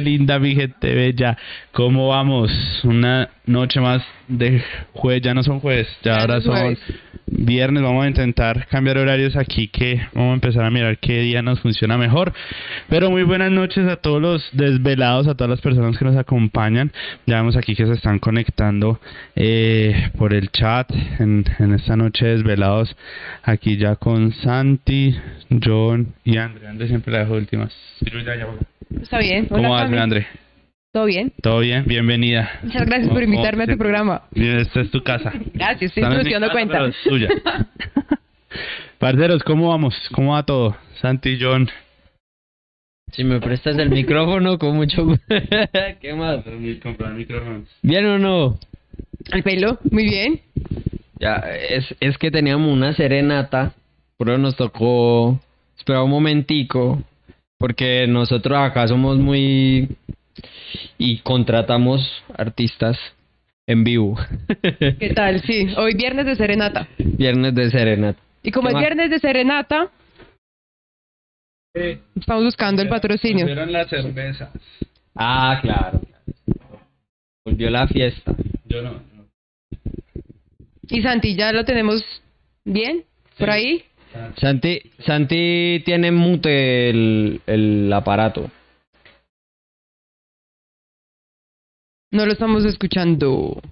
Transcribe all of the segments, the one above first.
Linda, mi gente bella, ¿cómo vamos? Una noche más de jueves, ya no son jueves, ya, Ya ahora son viernes, vamos a intentar cambiar horarios aquí que vamos a empezar a mirar qué día nos funciona mejor. Pero muy buenas noches a todos los desvelados, a todas las personas que nos acompañan. Ya vemos aquí que se están conectando eh, por el chat en, en esta noche desvelados, aquí ya con Santi, John y André. André siempre la dejo de últimas. Ya, ya, ya. Está bien. ¿Cómo Hola, vas, Cami. André? ¿Todo bien? ¿Todo bien? Bienvenida. Muchas gracias por ¿Cómo- invitarme a tu programa. Bien, Esta es tu casa. Gracias, estoy casa, cuenta. pero es tuya. Parceros, ¿cómo vamos? ¿Cómo va todo? Santi, John. Si me prestas el micrófono, con mucho gusto. ¿Qué más? comprar micrófonos. ¿Bien o no? El pelo, muy bien. Ya, es, es que teníamos una serenata, pero nos tocó esperar un momentico, porque nosotros acá somos muy... y contratamos artistas en vivo. ¿Qué tal? Sí, hoy viernes de serenata. Viernes de serenata. Y como ¿Qué es más? viernes de serenata, estamos buscando el patrocinio. Volvieron las cervezas. Ah, claro. Volvió la fiesta. Yo no. no. Y Santi, ¿ya lo tenemos bien? ¿Por ahí? Santi, Santi tiene mute el, el aparato. No lo estamos escuchando.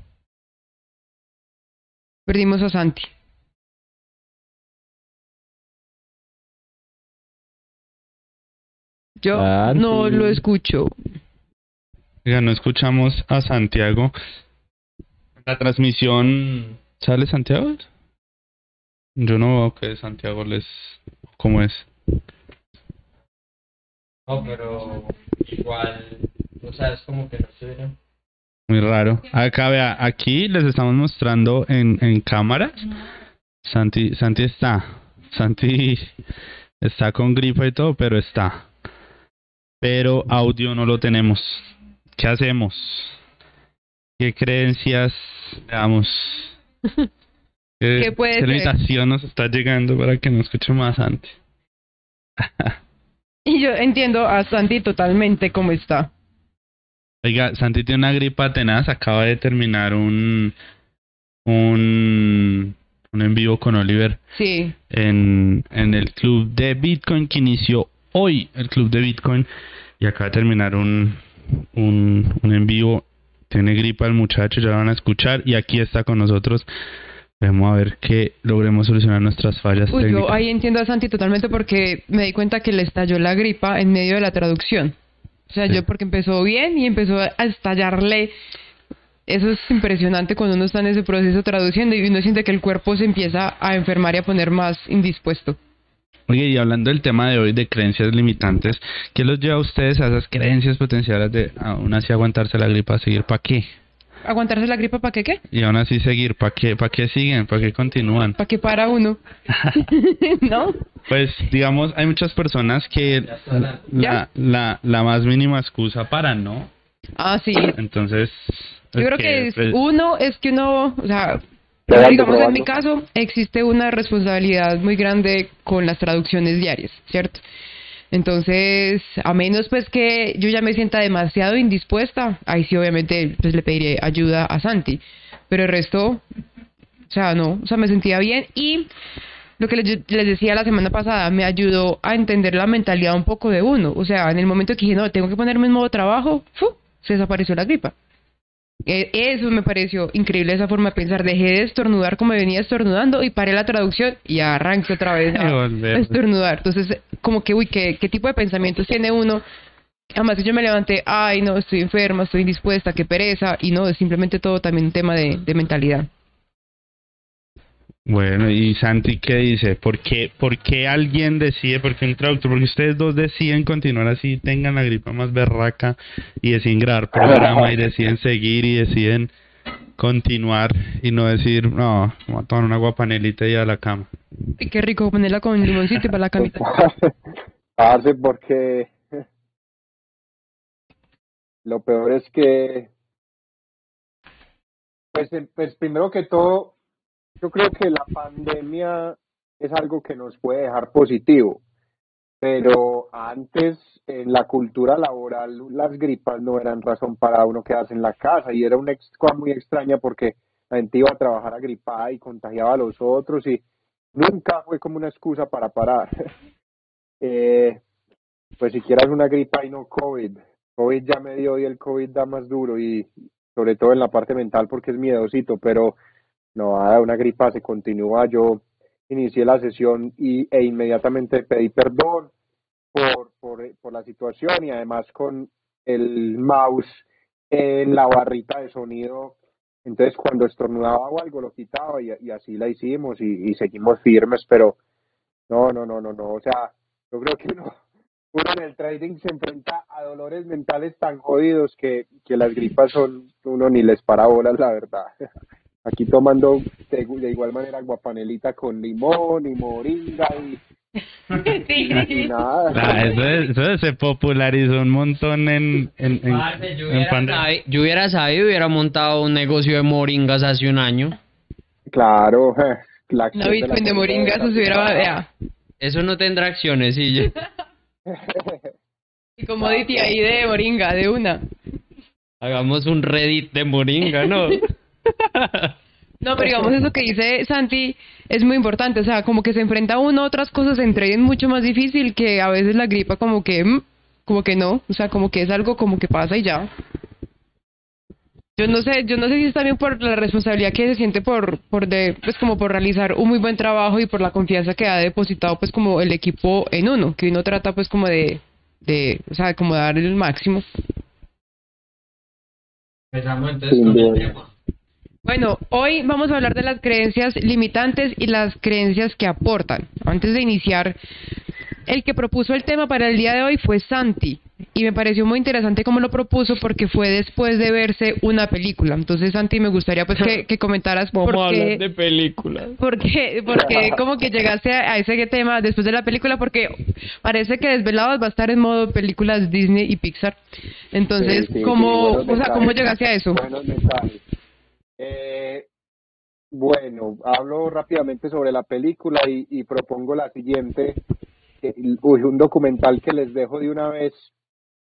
Perdimos a Santi. Yo Santi. no lo escucho. Ya no escuchamos a Santiago. La transmisión. ¿Sale Santiago? Yo no veo que Santiago les. ¿Cómo es? No, pero igual, o sea, es como que no se Muy raro. Acá vea, aquí les estamos mostrando en, en cámaras. Santi, Santi está. Santi está con gripa y todo, pero está. Pero audio no lo tenemos. ¿Qué hacemos? ¿Qué creencias damos? ¿Qué, ¿Qué puede qué ser? nos está llegando para que no escuche más Santi? Y yo entiendo a Santi totalmente cómo está. Oiga, Santi tiene una gripa tenaz, acaba de terminar un un, un en vivo con Oliver Sí, en, en el club de Bitcoin que inició hoy, el club de Bitcoin, y acaba de terminar un, un, un en vivo. Tiene gripa el muchacho, ya lo van a escuchar, y aquí está con nosotros. Vamos a ver que logremos solucionar nuestras fallas Uy, yo técnicas. ahí entiendo a Santi totalmente porque me di cuenta que le estalló la gripa en medio de la traducción. O sea, Sí. yo porque empezó bien y empezó a estallarle. Eso es impresionante cuando uno está en ese proceso traduciendo y uno siente que el cuerpo se empieza a enfermar y a poner más indispuesto. Oye, y hablando del tema de hoy de creencias limitantes, ¿qué los lleva a ustedes a esas creencias potenciales de aún así aguantarse la gripa, seguir para qué? ¿Aguantarse la gripa para qué qué? Y aún así seguir, ¿para qué, para qué siguen? ¿Para qué continúan? ¿Para qué para uno? ¿No? Pues digamos, hay muchas personas que la, la, la más mínima excusa para, ¿no? Ah, sí. Entonces... Yo creo que es- pues, uno es que uno, o sea, Probando, digamos en mi caso, existe una responsabilidad muy grande con las traducciones diarias, ¿cierto? Entonces, a menos pues que yo ya me sienta demasiado indispuesta, ahí sí obviamente pues le pediré ayuda a Santi, pero el resto, o sea, no, o sea, me sentía bien y lo que les, decía la semana pasada me ayudó a entender la mentalidad un poco de uno, o sea, en el momento que dije, no, tengo que ponerme en modo trabajo, ¡fu! se desapareció la gripa. Eh, Eso me pareció increíble esa forma de pensar. Dejé de estornudar como venía estornudando y paré la traducción y arranqué otra vez a, estornudar. Entonces, como que, uy, ¿qué, ¿qué tipo de pensamientos tiene uno? Además, yo me levanté, ay, no, estoy enferma, estoy indispuesta, qué pereza. Y no, es simplemente todo también un tema de, de mentalidad. Bueno, y Santi, ¿qué dice? ¿Por qué, ¿Por qué alguien decide, por qué un traductor, porque ustedes dos deciden continuar así, tengan la gripa más berraca y deciden grabar programa y deciden seguir y deciden continuar y no decir, no, vamos a tomar una guapanelita y a la cama? Y qué rico ponerla con limoncito y para la camita. Parce, porque lo peor es que, pues, el- pues primero que todo, yo creo que la pandemia es algo que nos puede dejar positivo. pero antes en la cultura laboral las gripas no eran razón para uno quedarse en la casa y era una cosa muy extraña porque la gente iba a trabajar agripada y contagiaba a los otros y nunca fue como una excusa para parar. eh, pues si quieras una gripa y no COVID. COVID ya me dio y el COVID da más duro y sobre todo en la parte mental porque es miedosito, pero no, una gripa se continúa. Yo inicié la sesión y, e inmediatamente pedí perdón por, por, la situación y además con el mouse en la barrita de sonido. Entonces cuando estornudaba o algo lo quitaba y, así la hicimos y, y, seguimos firmes, pero no, no, no, no, no. O sea, yo creo que uno, uno en el trading se enfrenta a dolores mentales tan jodidos que, que las gripas son, uno ni les para bolas, la verdad. Aquí tomando de, de igual manera guapanelita con limón y moringa y Sí. nada. Ah, eso, es- eso se popularizó un montón en, en, en, yo, en hubiera pandemia. sabi- yo hubiera sabido, hubiera montado un negocio de moringas hace un año. Claro, la acción Una de la Bitcoin de moringa, eso se hubiera... ya. Eso no tendrá acciones, sí. yo- Y commodity ahí de moringa, de una. Hagamos un Reddit de moringa, ¿no? No, pero digamos eso que dice Santi es muy importante, o sea, como que se enfrenta uno a otras cosas en trading mucho más difícil que a veces la gripa como que, mm, como que no, o sea, como que es algo como que pasa y ya. Yo no sé, yo no sé si es también por la responsabilidad que se siente por, por de, pues como por realizar un muy buen trabajo y por la confianza que ha depositado pues como el equipo en uno, que uno trata pues como de, de, o sea, como dar el máximo. Entonces con el tema. Bueno, hoy vamos a hablar de las creencias limitantes y las creencias que aportan. Antes de iniciar, el que propuso el tema para el día de hoy fue Santi. Y me pareció muy interesante cómo lo propuso porque fue después de verse una película. Entonces, Santi, me gustaría pues que, que comentaras por Vamos a qué, hablar de películas. por qué, por qué como que llegaste a, a ese tema después de la película, porque parece que Desvelados va a estar en modo películas Disney y Pixar. Entonces, Sí, sí, sí, ¿cómo, buenos o sea, ¿cómo llegaste a eso? Buenos mensajes. Eh, bueno, hablo rápidamente sobre la película y, y propongo la siguiente. un documental que les dejo de una vez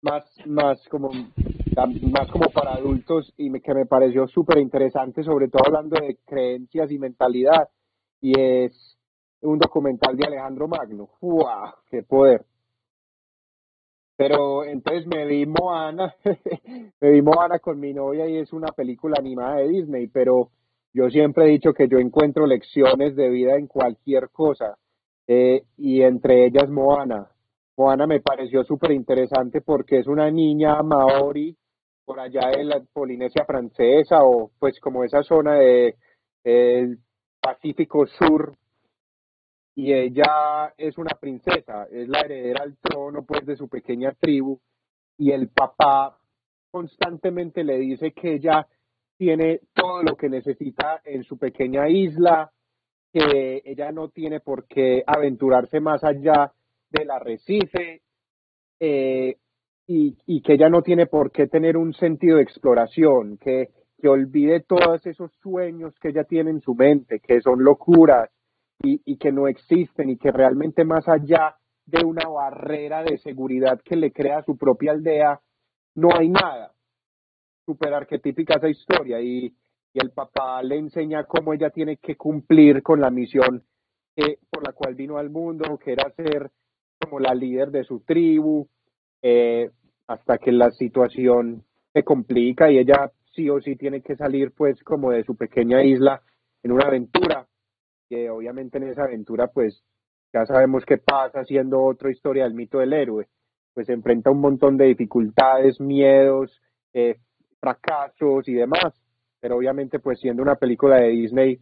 más más como más como para adultos y me- que me pareció súper interesante sobre todo hablando de creencias y mentalidad y es un documental de Alejandro Magno ¡Fua! qué poder pero entonces me vi Moana, me vi Moana con mi novia y es una película animada de Disney, pero yo siempre he dicho que yo encuentro lecciones de vida en cualquier cosa, eh, y entre ellas Moana. Moana me pareció súper interesante porque es una niña maori por allá de la Polinesia francesa o pues como esa zona de Pacífico Sur y ella es una princesa, es la heredera al trono pues de su pequeña tribu y el papá constantemente le dice que ella tiene todo lo que necesita en su pequeña isla, que ella no tiene por qué aventurarse más allá del arrecife eh, y, y que ella no tiene por qué tener un sentido de exploración, que, que olvide todos esos sueños que ella tiene en su mente, que son locuras, y, que no existen y que realmente más allá de una barrera de seguridad que le crea su propia aldea, no hay nada. Súper arquetípica esa historia y, y el papá le enseña cómo ella tiene que cumplir con la misión por la cual vino al mundo, que era ser como la líder de su tribu, eh, hasta que la situación se complica y ella sí o sí tiene que salir pues como de su pequeña isla en una aventura que obviamente en esa aventura pues ya sabemos qué pasa siendo otra historia del mito del héroe, pues se enfrenta un montón de dificultades, miedos, eh, fracasos y demás, pero obviamente pues siendo una película de Disney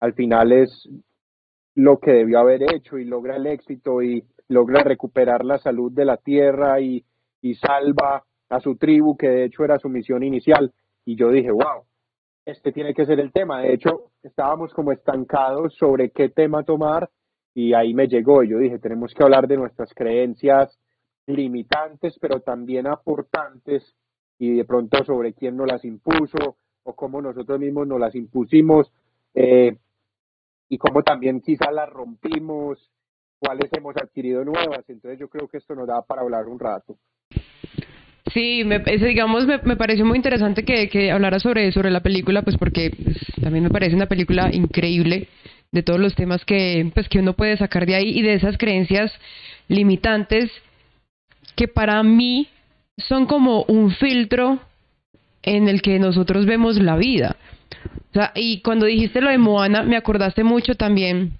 al final es lo que debió haber hecho y logra el éxito y logra recuperar la salud de la tierra y, y salva a su tribu que de hecho era su misión inicial. Y yo dije wow este tiene que ser el tema. De hecho, estábamos como estancados sobre qué tema tomar y ahí me llegó. Yo dije, tenemos que hablar de nuestras creencias limitantes, pero también aportantes y de pronto sobre quién nos las impuso o cómo nosotros mismos nos las impusimos eh, y cómo también quizás las rompimos cuáles hemos adquirido nuevas. Entonces yo creo que esto nos da para hablar un rato. Sí, me, digamos, me, pareció muy interesante que, que hablara sobre, sobre la película, pues porque pues, también me parece una película increíble de todos los temas que, pues, que uno puede sacar de ahí y de esas creencias limitantes que para mí son como un filtro en el que nosotros vemos la vida. O sea, y cuando dijiste lo de Moana, me acordaste mucho también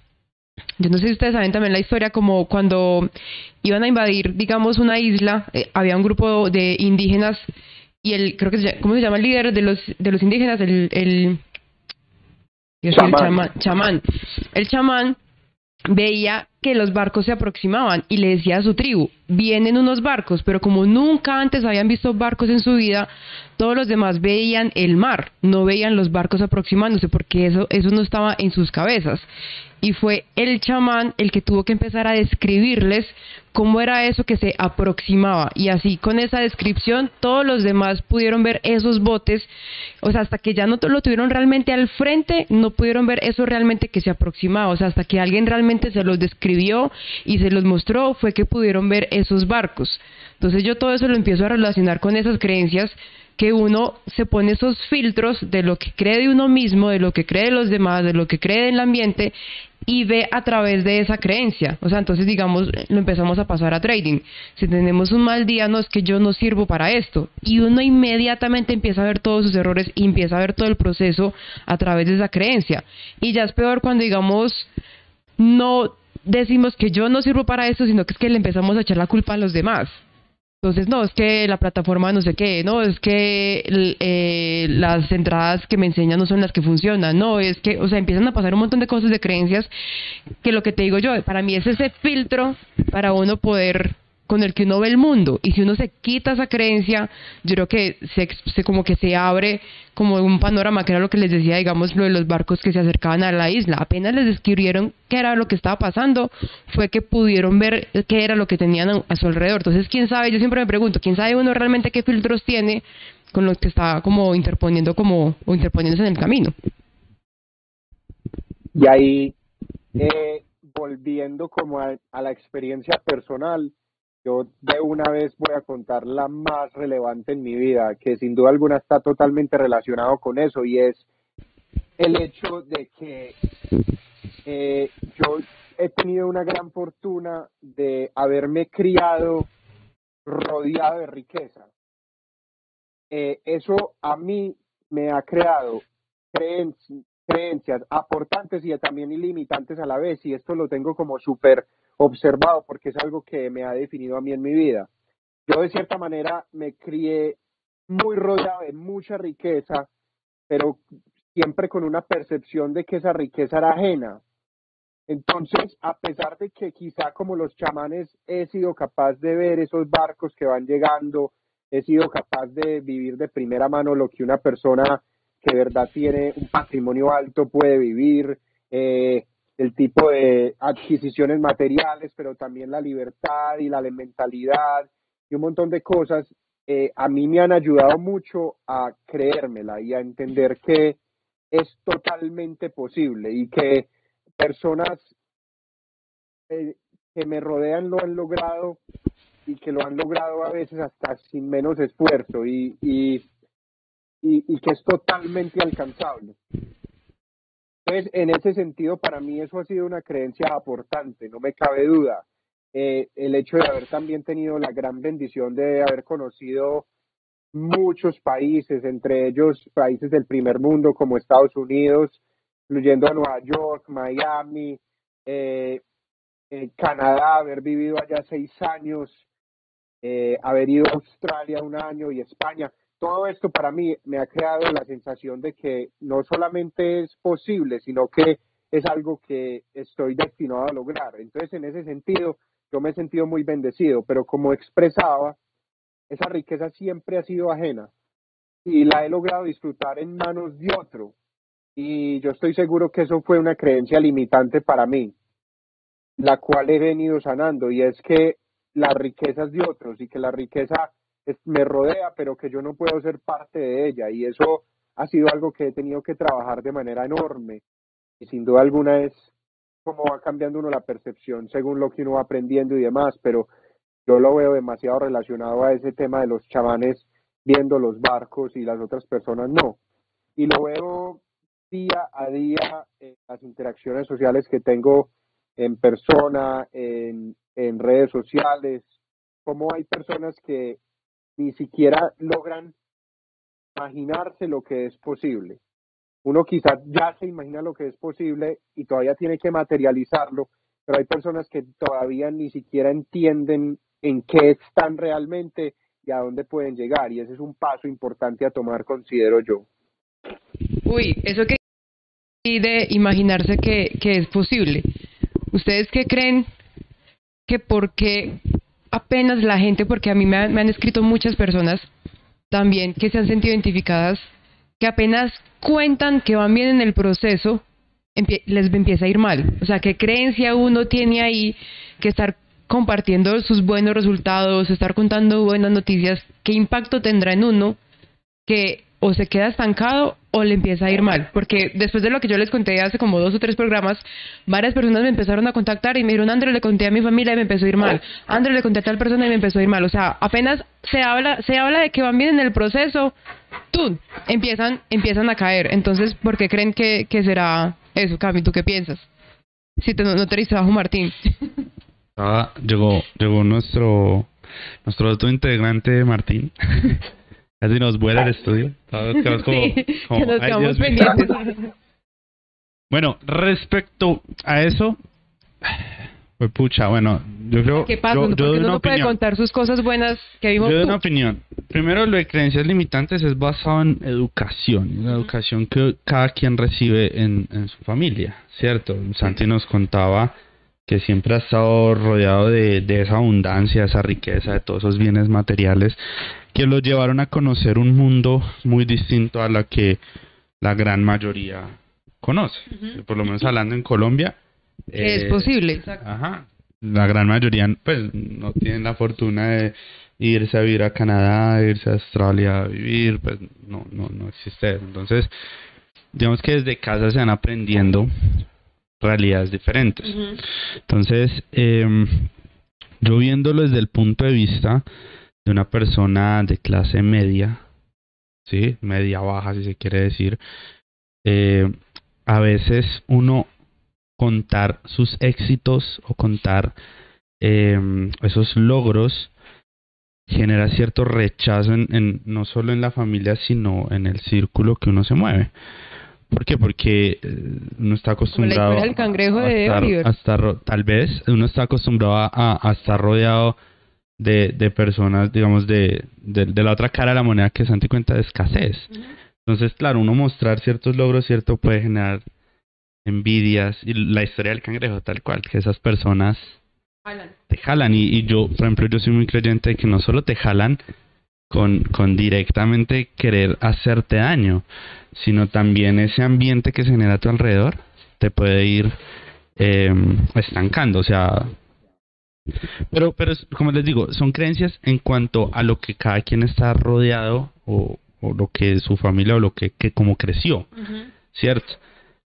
yo no sé si ustedes saben también la historia, como cuando iban a invadir, digamos, una isla, eh, había un grupo de indígenas y el, creo que se llama, ¿cómo se llama el líder de los, de los indígenas? El, el, el chamán. chamán. El chamán veía que los barcos se aproximaban y le decía a su tribu, vienen unos barcos, pero como nunca antes habían visto barcos en su vida, todos los demás veían el mar, no veían los barcos aproximándose porque eso, eso no estaba en sus cabezas y fue el chamán el que tuvo que empezar a describirles cómo era eso que se aproximaba y así con esa descripción todos los demás pudieron ver esos botes, o sea, hasta que ya no lo tuvieron realmente al frente, no pudieron ver eso realmente que se aproximaba, o sea, hasta que alguien realmente se los describió y se los mostró fue que pudieron ver esos barcos. Entonces yo todo eso lo empiezo a relacionar con esas creencias que uno se pone esos filtros de lo que cree de uno mismo, de lo que cree de los demás, de lo que cree del ambiente y ve a través de esa creencia. O sea, entonces digamos, lo empezamos a pasar a trading. Si tenemos un mal día, no es que yo no sirvo para esto. Y uno inmediatamente empieza a ver todos sus errores y empieza a ver todo el proceso a través de esa creencia. Y ya es peor cuando digamos, no decimos que yo no sirvo para esto, sino que es que le empezamos a echar la culpa a los demás. Entonces, no, es que la plataforma no sé qué, no, es que eh, las entradas que me enseñan no son las que funcionan, no, es que, o sea, empiezan a pasar un montón de cosas de creencias que lo que te digo yo, para mí es ese filtro para uno poder con el que uno ve el mundo. Y si uno se quita esa creencia, yo creo que se, como que se abre como un panorama, que era lo que les decía, digamos, lo de los barcos que se acercaban a la isla. Apenas les describieron qué era lo que estaba pasando, fue que pudieron ver qué era lo que tenían a, su alrededor. Entonces, quién sabe, yo siempre me pregunto, quién sabe uno realmente qué filtros tiene con los que está como interponiendo como o interponiéndose en el camino. Y ahí, eh, volviendo como a la experiencia personal, yo de una vez voy a contar la más relevante en mi vida, que sin duda alguna está totalmente relacionado con eso, y es el hecho de que eh, yo he tenido una gran fortuna de haberme criado rodeado de riqueza. Eh, eso a mí me ha creado creencias aportantes y también ilimitantes a la vez, y esto lo tengo como súper observado porque es algo que me ha definido a mí en mi vida. Yo de cierta manera me crié muy rodeado de mucha riqueza, pero siempre con una percepción de que esa riqueza era ajena. Entonces, a pesar de que quizá como los chamanes he sido capaz de ver esos barcos que van llegando, he sido capaz de vivir de primera mano lo que una persona que de verdad tiene un patrimonio alto puede vivir, eh, el tipo de adquisiciones materiales, pero también la libertad y la mentalidad y un montón de cosas, eh, a mí me han ayudado mucho a creérmela y a entender que es totalmente posible y que personas eh, que me rodean lo han logrado y que lo han logrado a veces hasta sin menos esfuerzo y, y, y que es totalmente alcanzable. Entonces, en ese sentido, para mí eso ha sido una creencia aportante, no me cabe duda. Eh, el hecho de haber también tenido la gran bendición de haber conocido muchos países, entre ellos países del primer mundo como Estados Unidos, incluyendo a Nueva York, Miami, eh, eh, Canadá, haber vivido allá seis años, haber ido a Australia un año y España todo esto para mí me ha creado la sensación de que no solamente es posible, sino que es algo que estoy destinado a lograr. Entonces, en ese sentido, yo me he sentido muy bendecido, pero como expresaba, esa riqueza siempre ha sido ajena y la he logrado disfrutar en manos de otro. Y yo estoy seguro que eso fue una creencia limitante para mí, la cual he venido sanando, y es que las riquezas de otros y que la riqueza me rodea, pero que yo no puedo ser parte de ella. Y eso ha sido algo que he tenido que trabajar de manera enorme. Y sin duda alguna es cómo va cambiando uno la percepción según lo que uno va aprendiendo y demás, pero yo lo veo demasiado relacionado a ese tema de los chavanes viendo los barcos y las otras personas no. Y lo veo día a día en las interacciones sociales que tengo en persona, en, en redes sociales, cómo hay personas que ni siquiera logran imaginarse lo que es posible. Uno quizás ya se imagina lo que es posible y todavía tiene que materializarlo, pero hay personas que todavía ni siquiera entienden en qué están realmente y a dónde pueden llegar. Y ese es un paso importante a tomar, considero yo. Uy, eso que de imaginarse que, que es posible. ¿Ustedes qué creen que porque apenas la gente, porque a mí me han, me han escrito muchas personas también que se han sentido identificadas, que apenas cuentan que van bien en el proceso, les empieza a ir mal. O sea, qué creencia uno tiene ahí que estar compartiendo sus buenos resultados, estar contando buenas noticias, qué impacto tendrá en uno que o se queda estancado o le empieza a ir mal. Porque después de lo que yo les conté hace como dos o tres programas, varias personas me empezaron a contactar y me dijeron, André, le conté a mi familia y me empezó a ir mal. André, le conté a tal persona y me empezó a ir mal. O sea, apenas se habla, se habla de que van bien en el proceso, ¡tum! Empiezan, empiezan a caer. Entonces, ¿por qué creen que, que será eso, Cami? ¿Tú qué piensas? Si te, no, te trabajo, Martín. Ah, llegó, llegó nuestro, nuestro otro integrante, Martín. Casi nos vuela el estudio. Bueno, respecto a eso, pues pucha, bueno, yo creo... ¿Qué pasa? Yo, yo no puede contar sus cosas buenas que vimos Yo doy una opinión. Primero, lo de creencias limitantes es basado en educación, la educación que cada quien recibe en, en su familia, ¿cierto? Santi nos contaba que siempre ha estado rodeado de, de esa abundancia, esa riqueza, de todos esos bienes materiales que lo llevaron a conocer un mundo muy distinto a la que la gran mayoría conoce. Por lo menos hablando en Colombia. es eh, posible. Ajá. La gran mayoría pues no tienen la fortuna de irse a vivir a Canadá, irse a Australia a vivir, pues no, no, no existe eso. Entonces, digamos que desde casa se van aprendiendo realidades diferentes. Entonces, eh, yo viéndolo desde el punto de vista de una persona de clase media, ¿sí? Media baja, si se quiere decir, eh, a veces uno contar sus éxitos o contar eh, esos logros genera cierto rechazo en, en, no solo en la familia, sino en el círculo que uno se mueve. ¿Por qué? Porque eh, uno está acostumbrado cangrejo a, estar, tal vez uno está acostumbrado a, a estar rodeado de, de personas, digamos, de, de, la otra cara de la moneda que Santi cuenta de escasez. Entonces, claro, uno mostrar ciertos logros, cierto, puede generar envidias y la historia del cangrejo, tal cual, que esas personas te jalan. Y, y yo, por ejemplo, yo soy muy creyente de que no solo te jalan con, con directamente querer hacerte daño, sino también ese ambiente que se genera a tu alrededor te puede ir eh, estancando. O sea, pero, pero como les digo, son creencias en cuanto a lo que cada quien está rodeado o, o lo que su familia o lo que, que como creció, ¿cierto?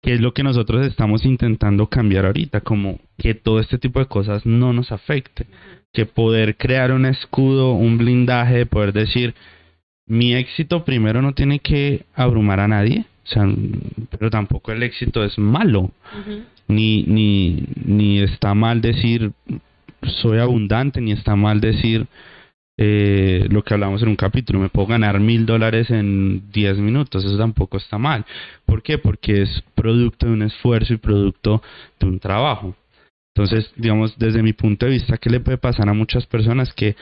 Que es lo que nosotros estamos intentando cambiar ahorita, como que todo este tipo de cosas no nos afecte, que poder crear un escudo, un blindaje, de poder decir, mi éxito primero no tiene que abrumar a nadie, o sea, pero tampoco el éxito es malo, ni, ni, ni está mal decir, soy abundante, ni está mal decir eh, lo que hablamos en un capítulo, me puedo ganar mil dólares en diez minutos, eso tampoco está mal. ¿Por qué? Porque es producto de un esfuerzo y producto de un trabajo. Entonces, digamos, desde mi punto de vista, ¿qué le puede pasar a muchas personas que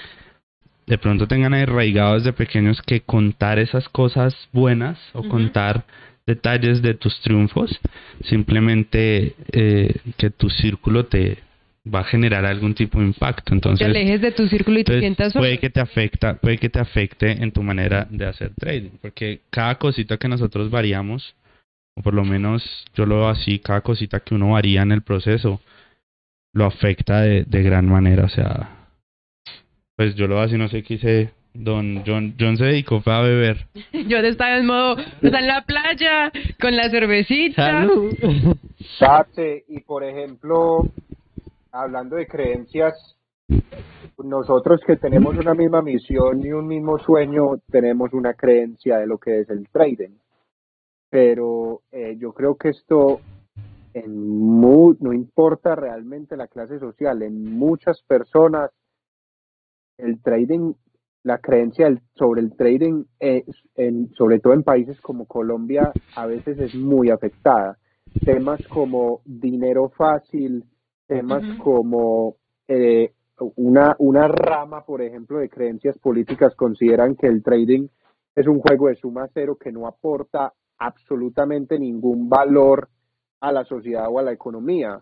de pronto tengan arraigados desde pequeños que contar esas cosas buenas o contar detalles de tus triunfos, simplemente eh, que tu círculo te, va a generar algún tipo de impacto. Entonces, te alejes de tu círculo y te sientas puede que te afecta, puede que te afecte en tu manera de hacer trading, porque cada cosita que nosotros variamos, o por lo menos yo lo veo así, cada cosita que uno varía en el proceso, lo afecta de, de gran manera. O sea, pues yo lo veo así, no sé, quise Don John, John se dedicó fue a beber. Yo estaba en modo, está en la playa, con la cervecita. Tate, y por ejemplo, hablando de creencias, nosotros que tenemos una misma misión y un mismo sueño, tenemos una creencia de lo que es el trading. Pero eh, yo creo que esto, en mu- no importa realmente la clase social, en muchas personas, el trading, la creencia sobre el trading, en, sobre todo en países como Colombia, a veces es muy afectada. Temas como dinero fácil, temas como eh, una, una rama, por ejemplo, de creencias políticas consideran que el trading es un juego de suma cero que no aporta absolutamente ningún valor a la sociedad o a la economía.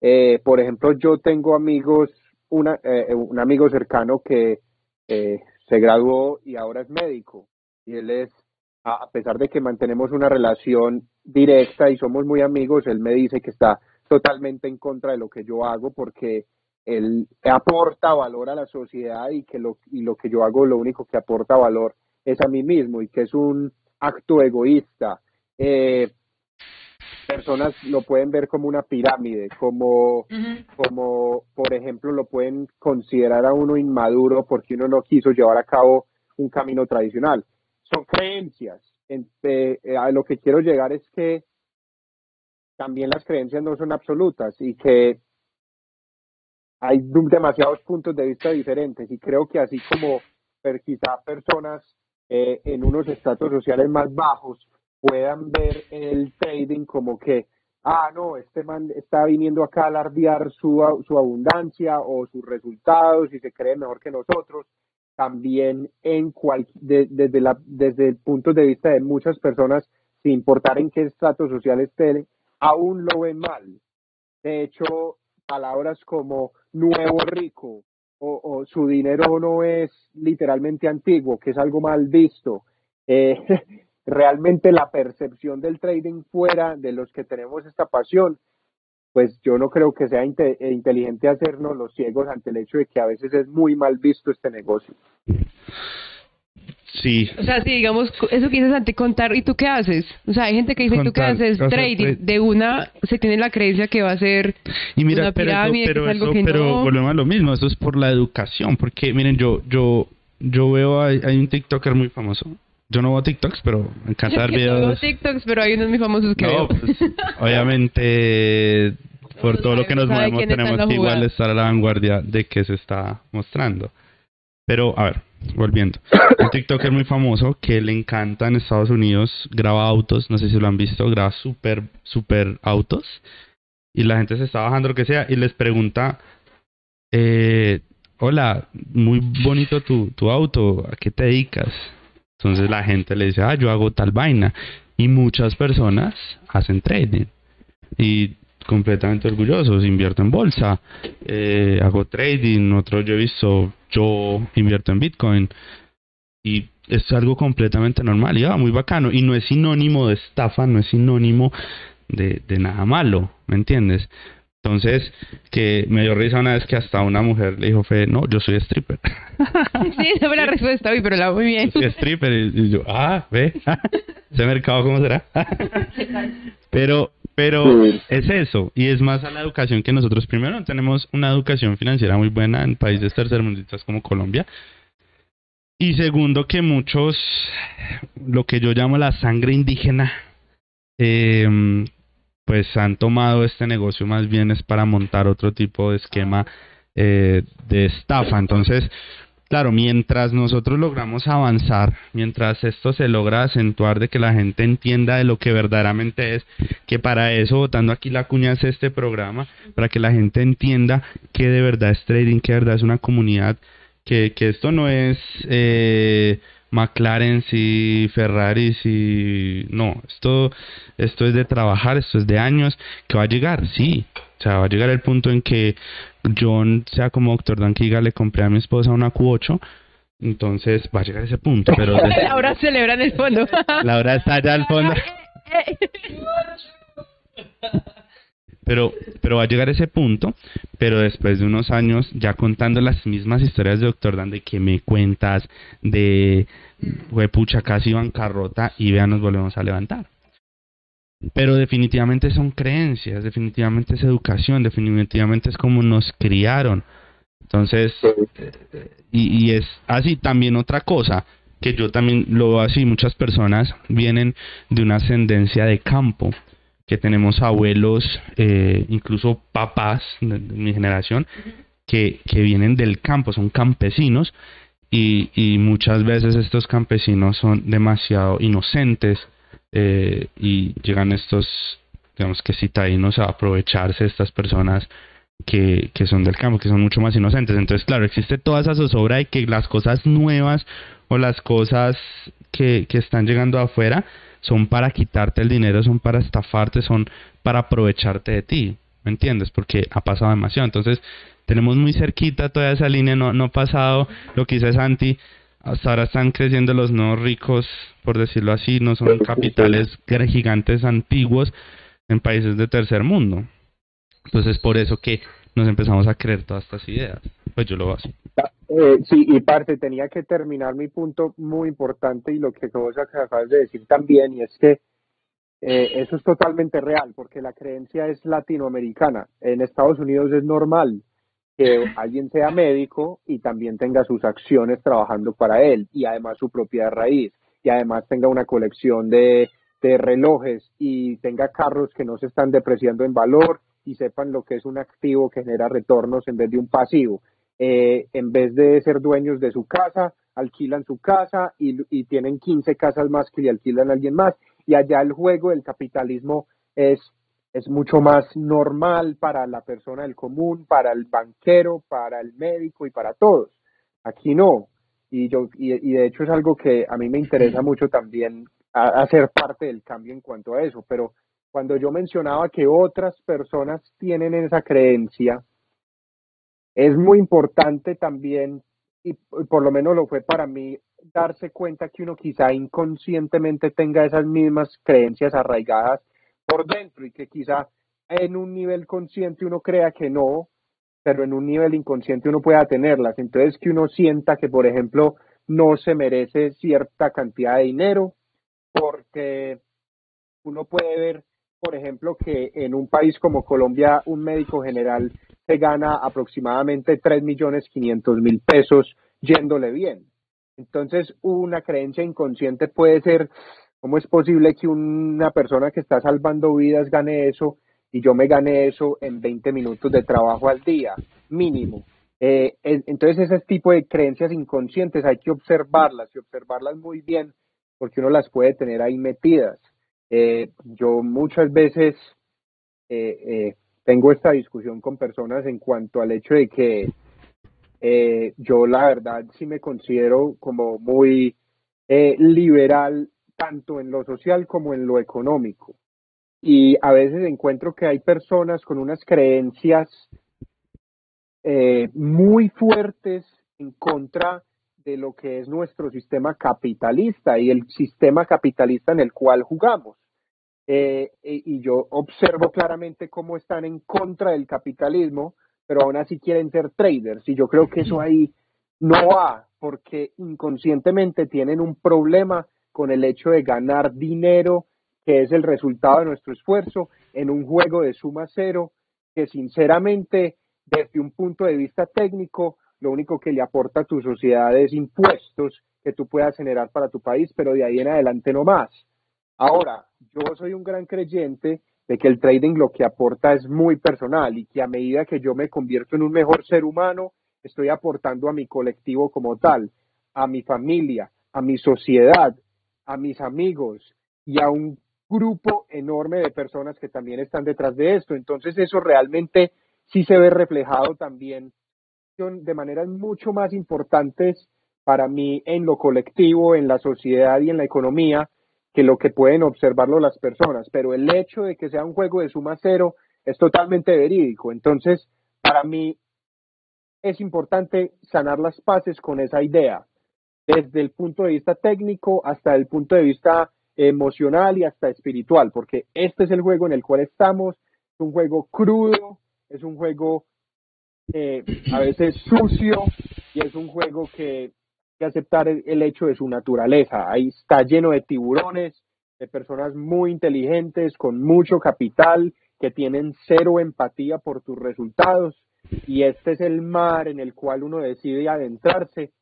Eh, por ejemplo, yo tengo amigos, una, eh, un amigo cercano que eh, se graduó y ahora es médico. Y él es, a pesar de que mantenemos una relación directa y somos muy amigos, él me dice que está totalmente en contra de lo que yo hago porque él aporta valor a la sociedad y que lo, y lo que yo hago lo único que aporta valor es a mí mismo y que es un acto egoísta. Eh, personas lo pueden ver como una pirámide, como, como por ejemplo lo pueden considerar a uno inmaduro porque uno no quiso llevar a cabo un camino tradicional. Son creencias. En- eh, eh, a lo que quiero llegar es que también las creencias no son absolutas y que hay demasiados puntos de vista diferentes y creo que así como quizá personas eh, en unos estratos sociales más bajos puedan ver el trading como que, ah, no, este man está viniendo acá a alardear su, su abundancia o sus resultados y se cree mejor que nosotros. También en cual, de- desde, la, desde el punto de vista de muchas personas, sin importar en qué estrato social esté, aún lo ven mal. De hecho, palabras como nuevo rico o, su dinero no es literalmente antiguo, que es algo mal visto. Eh, realmente la percepción del trading fuera de los que tenemos esta pasión, pues yo no creo que sea eh, inteligente hacernos los ciegos ante el hecho de que a veces es muy mal visto este negocio. Sí. O sea, si digamos, eso que dices antes, contar, ¿y tú qué haces? O sea, hay gente que dice, ¿y tú qué Contar, haces? Trading. De una, se tiene la creencia que va a ser Y mira, una pero eso, pero, que es algo eso, que pero no. volvemos a lo mismo, eso es por la educación, porque miren, yo, yo, yo veo, hay, hay un TikToker muy famoso, yo no veo TikToks, pero me encanta ver que no veo videos. TikToks, pero hay unos muy famosos que No, veo. pues, obviamente, por todo lo que nos movemos, tenemos que igual estar a la vanguardia de qué se está mostrando. Pero, a ver, volviendo. Un TikToker muy famoso que le encanta en Estados Unidos, graba autos, no sé si lo han visto, graba super, super autos. Y la gente se está bajando, lo que sea, y les pregunta, eh, hola, muy bonito tu, tu auto, ¿a qué te dedicas? Entonces la gente le dice, ah, yo hago tal vaina. Y muchas personas hacen trading. Y completamente orgullosos, invierto en bolsa, eh, hago trading, otro yo he visto, yo invierto en Bitcoin. Y es algo completamente normal y ah, muy bacano. Y no es sinónimo de estafa, no es sinónimo de, de nada malo, ¿me entiendes? Entonces, que me dio risa una vez que hasta una mujer le dijo, Fe, no, yo soy stripper. Sí, esa fue la respuesta, uy, pero la muy bien. Yo soy stripper. Y y yo, ah, ve, ese mercado, ¿cómo será? pero, pero Sí. es eso. Y es más a la educación que nosotros primero no tenemos una educación financiera muy buena en países tercermundistas como Colombia. Y segundo, que muchos, lo que yo llamo la sangre indígena, eh, pues han tomado este negocio más bien es para montar otro tipo de esquema eh, de estafa. Entonces, claro, mientras nosotros logramos avanzar, mientras esto se logra acentuar de que la gente entienda de lo que verdaderamente es, que para eso, votando aquí la cuña es este programa, para que la gente entienda que de verdad es trading, que de verdad es una comunidad, que, que esto no es eh, McLaren y Ferrari y no, esto, esto es de trabajar, esto es de años, que va a llegar, sí, o sea, va a llegar el punto en que John sea como Doctor Dan que diga, le compré a mi esposa una Q8, entonces va a llegar ese punto, pero desde- Ahora celebra en el fondo. Laura está allá al fondo. Pero, pero va a llegar ese punto, pero después de unos años, ya contando las mismas historias de Doctor Dan, de que me cuentas, de, pucha, casi bancarrota, y vean, nos volvemos a levantar. Pero definitivamente son creencias, definitivamente es educación, definitivamente es como nos criaron. Entonces, y, y es así también otra cosa, que yo también lo veo así, muchas personas vienen de una ascendencia de campo, que tenemos abuelos, eh, incluso papás de, mi generación, que, que vienen del campo, son campesinos, y, y muchas veces estos campesinos son demasiado inocentes, eh, y llegan estos, digamos que citadinos a aprovecharse de estas personas que, que son del campo, que son mucho más inocentes. Entonces, claro, existe toda esa zozobra de que las cosas nuevas o las cosas que, que están llegando afuera son para quitarte el dinero, son para estafarte, son para aprovecharte de ti, ¿me entiendes? Porque ha pasado demasiado. Entonces, tenemos muy cerquita toda esa línea, no, no ha pasado lo que dice Santi, hasta ahora están creciendo los no ricos, por decirlo así, no son capitales gigantes antiguos en países de tercer mundo. Entonces, por eso que nos empezamos a creer todas estas ideas. Pues yo lo así. Eh, sí, y parte, tenía que terminar mi punto muy importante y lo que vos acabas de decir también, y es que eh, eso es totalmente real, porque la creencia es latinoamericana. En Estados Unidos es normal que alguien sea médico y también tenga sus acciones trabajando para él, y además su propia raíz, y además tenga una colección de relojes y tenga carros que no se están depreciando en valor y sepan lo que es un activo que genera retornos en vez de un pasivo. Eh, en vez de ser dueños de su casa, alquilan su casa y, y, tienen 15 casas más que le alquilan a alguien más. Y allá el juego del capitalismo es, es mucho más normal para la persona del común, para el banquero, para el médico y para todos. Aquí no. Y, yo, y, y de hecho es algo que a mí me interesa mucho también hacer parte del cambio en cuanto a eso. Pero cuando yo mencionaba que otras personas tienen esa creencia, es muy importante también, y por lo menos lo fue para mí, darse cuenta que uno quizá inconscientemente tenga esas mismas creencias arraigadas por dentro y que quizá en un nivel consciente uno crea que no, pero en un nivel inconsciente uno pueda tenerlas. Entonces que uno sienta que, por ejemplo, no se merece cierta cantidad de dinero porque uno puede ver por ejemplo, que en un país como Colombia un médico general se gana aproximadamente 3 millones 500 mil pesos yéndole bien. Entonces, una creencia inconsciente puede ser, ¿cómo es posible que una persona que está salvando vidas gane eso y yo me gane eso en 20 minutos de trabajo al día, mínimo? Eh, entonces, ese tipo de creencias inconscientes hay que observarlas y observarlas muy bien porque uno las puede tener ahí metidas. Eh, yo muchas veces eh, tengo esta discusión con personas en cuanto al hecho de que yo la verdad sí me considero como muy liberal tanto en lo social como en lo económico. Y a veces encuentro que hay personas con unas creencias muy fuertes en contra de lo que es nuestro sistema capitalista y el sistema capitalista en el cual jugamos. Eh, y yo observo claramente cómo están en contra del capitalismo, pero aún así quieren ser traders. Y yo creo que eso ahí no va, porque inconscientemente tienen un problema con el hecho de ganar dinero, que es el resultado de nuestro esfuerzo, en un juego de suma cero, que sinceramente, desde un punto de vista técnico, lo único que le aporta a tu sociedad es impuestos que tú puedas generar para tu país, pero de ahí en adelante no más. Ahora, yo soy un gran creyente de que el trading lo que aporta es muy personal y que a medida que yo me convierto en un mejor ser humano, estoy aportando a mi colectivo como tal, a mi familia, a mi sociedad, a mis amigos y a un grupo enorme de personas que también están detrás de esto. Entonces eso realmente sí se ve reflejado también de maneras mucho más importantes para mí en lo colectivo, en la sociedad y en la economía, que lo que pueden observarlo las personas, pero el hecho de que sea un juego de suma cero es totalmente verídico. Entonces, para mí es importante sanar las paces con esa idea, desde el punto de vista técnico hasta el punto de vista emocional y hasta espiritual, porque este es el juego en el cual estamos, es un juego crudo, es un juego eh, a veces sucio y es un juego que que aceptar el, hecho de su naturaleza. Ahí está lleno de tiburones, de personas muy inteligentes, con mucho capital, que tienen cero empatía por tus resultados y este es el mar en el cual uno decide adentrarse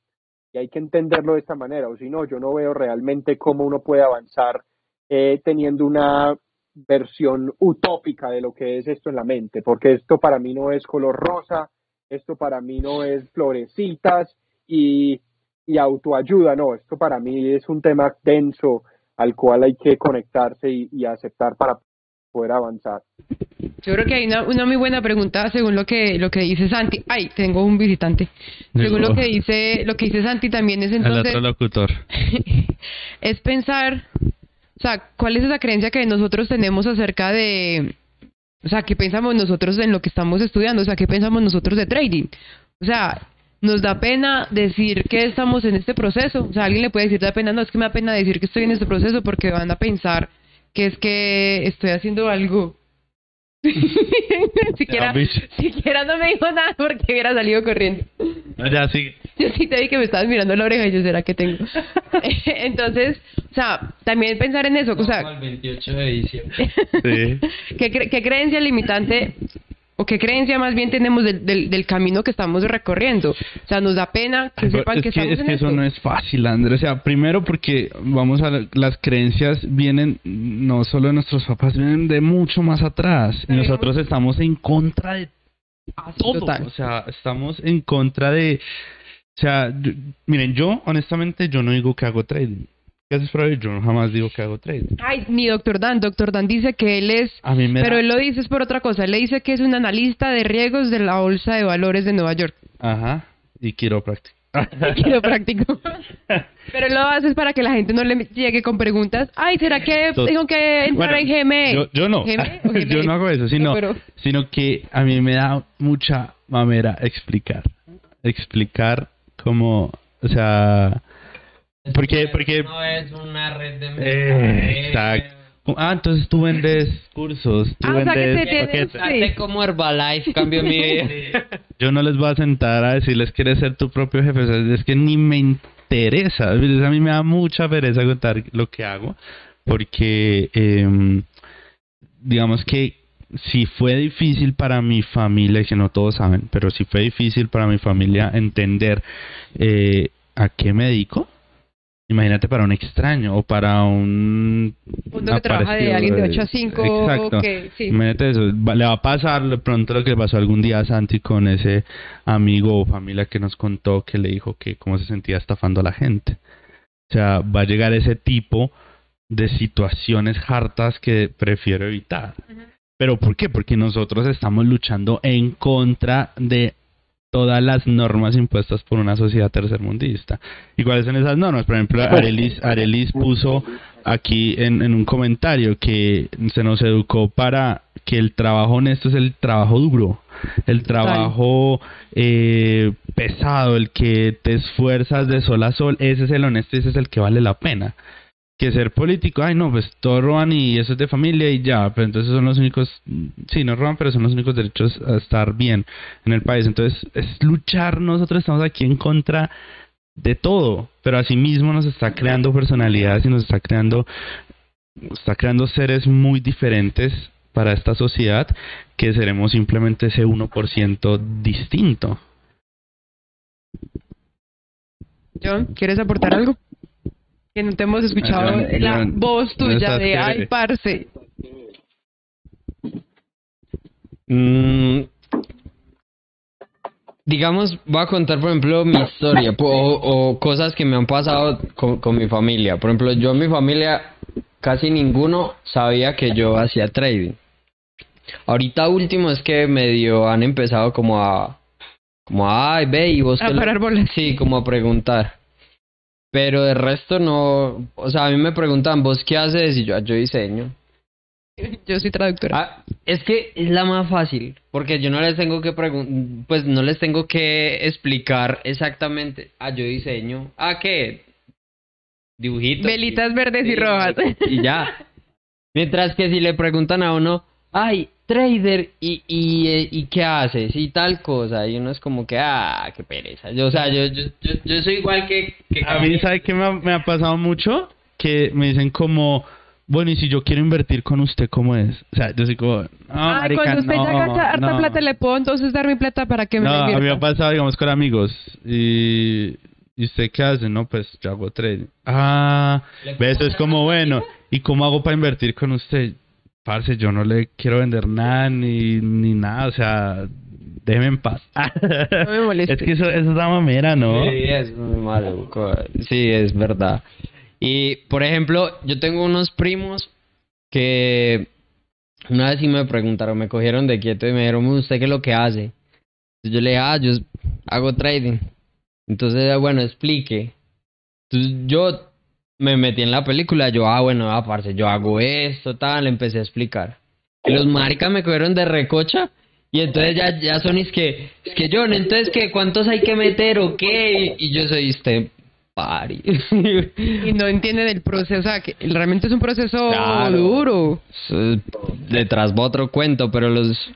y hay que entenderlo de esta manera, o si no, yo no veo realmente cómo uno puede avanzar eh, teniendo una versión utópica de lo que es esto en la mente, porque esto para mí no es color rosa, esto para mí no es florecitas y, y autoayuda, no, esto para mí es un tema denso al cual hay que conectarse y, y aceptar para poder avanzar. Yo creo que hay una, una muy buena pregunta según lo que lo que dice Santi. Ay, tengo un visitante. Según lo que dice lo que dice Santi también es El entonces otro locutor. es pensar, o sea, cuál es esa creencia que nosotros tenemos acerca de, o sea, qué pensamos nosotros en lo que estamos estudiando, o sea, qué pensamos nosotros de trading. O sea, nos da pena decir que estamos en este proceso. O sea, alguien le puede decir, da pena, no, es que me da pena decir que estoy en este proceso porque van a pensar que es que estoy haciendo algo. siquiera, siquiera no me dijo nada porque hubiera salido corriendo. Ya sí. Yo sí te vi que me estabas mirando la oreja y yo, ¿será que tengo? Entonces, o sea, también pensar en eso, o sea, el 28 de diciembre. Sí. ¿qué, cre- qué creencia limitante o qué creencia más bien tenemos del, del, del camino que estamos recorriendo? O sea, nos da pena que Ay, sepan es que, que, estamos es en que eso esto. no es fácil, Andrés. O sea, primero porque vamos a la- las creencias vienen no solo de nuestros papás, vienen de mucho más atrás. Y nosotros estamos en contra de todo. total. O sea, estamos en contra de. O sea, yo- miren, yo honestamente yo no digo que hago trading. Yo jamás digo que hago trading. Ay, ni doctor Dan. Doctor Dan dice que él es... A mí me Pero da- él lo dice es por otra cosa. Él le dice que es un analista de riesgos de la Bolsa de Valores de Nueva York. Ajá. Y quiropráctico. Quiropráctico. Pero lo haces para que la gente no le llegue con preguntas. Ay, ¿será que tengo que entrar Bueno, en GME? Yo, yo no. ¿GME o yo no hago eso, sino, No, pero- sino que a mí me da mucha mamera explicar. Explicar cómo, o sea, Porque- porque- No es una red de Eh, exacto. Ah, entonces tú vendes cursos, tú Ah, o sea que vendes se tiene- sí. Hace como Herbalife cambió mi vida. Yo no les voy a sentar a decirles quieres ser tu propio jefe, o sea, es que ni me interesa. A mí me da mucha pereza contar lo que hago, porque em, digamos que si fue difícil para mi familia, y que no todos saben, pero si fue difícil para mi familia entender eh, a qué me dedico, imagínate para un extraño o para un... Mundo que trabaja de alguien de eh, 8 a 5. Exacto. sí. Imagínate eso, le va a pasar de pronto lo que le pasó algún día a Santi con ese amigo o familia que nos contó que le dijo que cómo se sentía estafando a la gente. O sea, va a llegar ese tipo de situaciones hartas que prefiero evitar. ¿Pero por qué? Porque nosotros estamos luchando en contra de todas las normas impuestas por una sociedad tercermundista. ¿Y cuáles son esas normas? Por ejemplo, Arelis, Arelis puso aquí en, en un comentario que se nos educó para que el trabajo honesto es el trabajo duro, el trabajo eh, pesado, el que te esfuerzas de sol a sol, ese es el honesto y ese es el que vale la pena. Que ser político, ay no, pues todos roban y eso es de familia y ya, pero entonces son los únicos, sí, no roban, pero son los únicos derechos a estar bien en el país. Entonces es luchar, nosotros estamos aquí en contra de todo, pero asimismo nos está creando personalidades y nos está creando está creando seres muy diferentes para esta sociedad que seremos simplemente ese 1% distinto. John, ¿quieres aportar algo? Que no te hemos escuchado la voz tuya de ay, parce. Mm, digamos, voy a contar, por ejemplo, mi historia o, o cosas que me han pasado con, con mi familia. Por ejemplo, yo en mi familia casi ninguno sabía que yo hacía trading. Ahorita último es que medio han empezado como a... Como, ay, ve y vos... A qué lo-". parar bolas. Sí, como a preguntar. Pero de resto no... O sea, a mí me preguntan, ¿vos qué haces? Y yo, "Ah, yo diseño. Yo soy traductora. Ah, es que es la más fácil, porque yo no les tengo que pregun pues no les tengo que explicar exactamente. Ah, yo diseño. Ah, ¿qué? Dibujitos. Velitas verdes y rojas. Y ya. Mientras que si le preguntan a uno, ay, trader y, y, eh, y qué haces y tal cosa y uno es como que ah qué pereza yo o sea yo yo, yo, yo soy igual que, que A mí, ¿sabe qué me ha, me ha pasado mucho? Que me dicen como, bueno, y si yo quiero invertir con usted, ¿cómo es? O sea, yo soy como, no, marica, cuando usted no, ya gasta harta no. plata, le puedo entonces dar mi plata para que me No, a mí me ha pasado, digamos, con amigos. Y, ¿y usted qué hace? No, pues yo hago trading. Ah, ve, eso es como, bueno, ¿y cómo hago para invertir con usted? Parce, yo no le quiero vender nada ni, ni nada, o sea, déjeme en paz. No me moleste. Es que eso, eso es la mamera, ¿no? Sí, es muy malo. Sí, es verdad. Y, por ejemplo, yo tengo unos primos que una vez sí me preguntaron, me cogieron de quieto y me dijeron, ¿usted qué es lo que hace? Entonces yo le dije, ah, yo hago trading. Entonces, bueno, explique. Entonces yo me metí en la película, yo, ah, bueno, ah, parce, yo hago esto, tal, empecé a explicar. Y los maricas me cogieron de recocha y entonces ya, ya son es que, es que John, entonces que cuántos hay que meter o qué, y yo soy este pari. Y no entienden el proceso, o sea, que realmente es un proceso Claro. duro. Detrás va otro cuento, pero los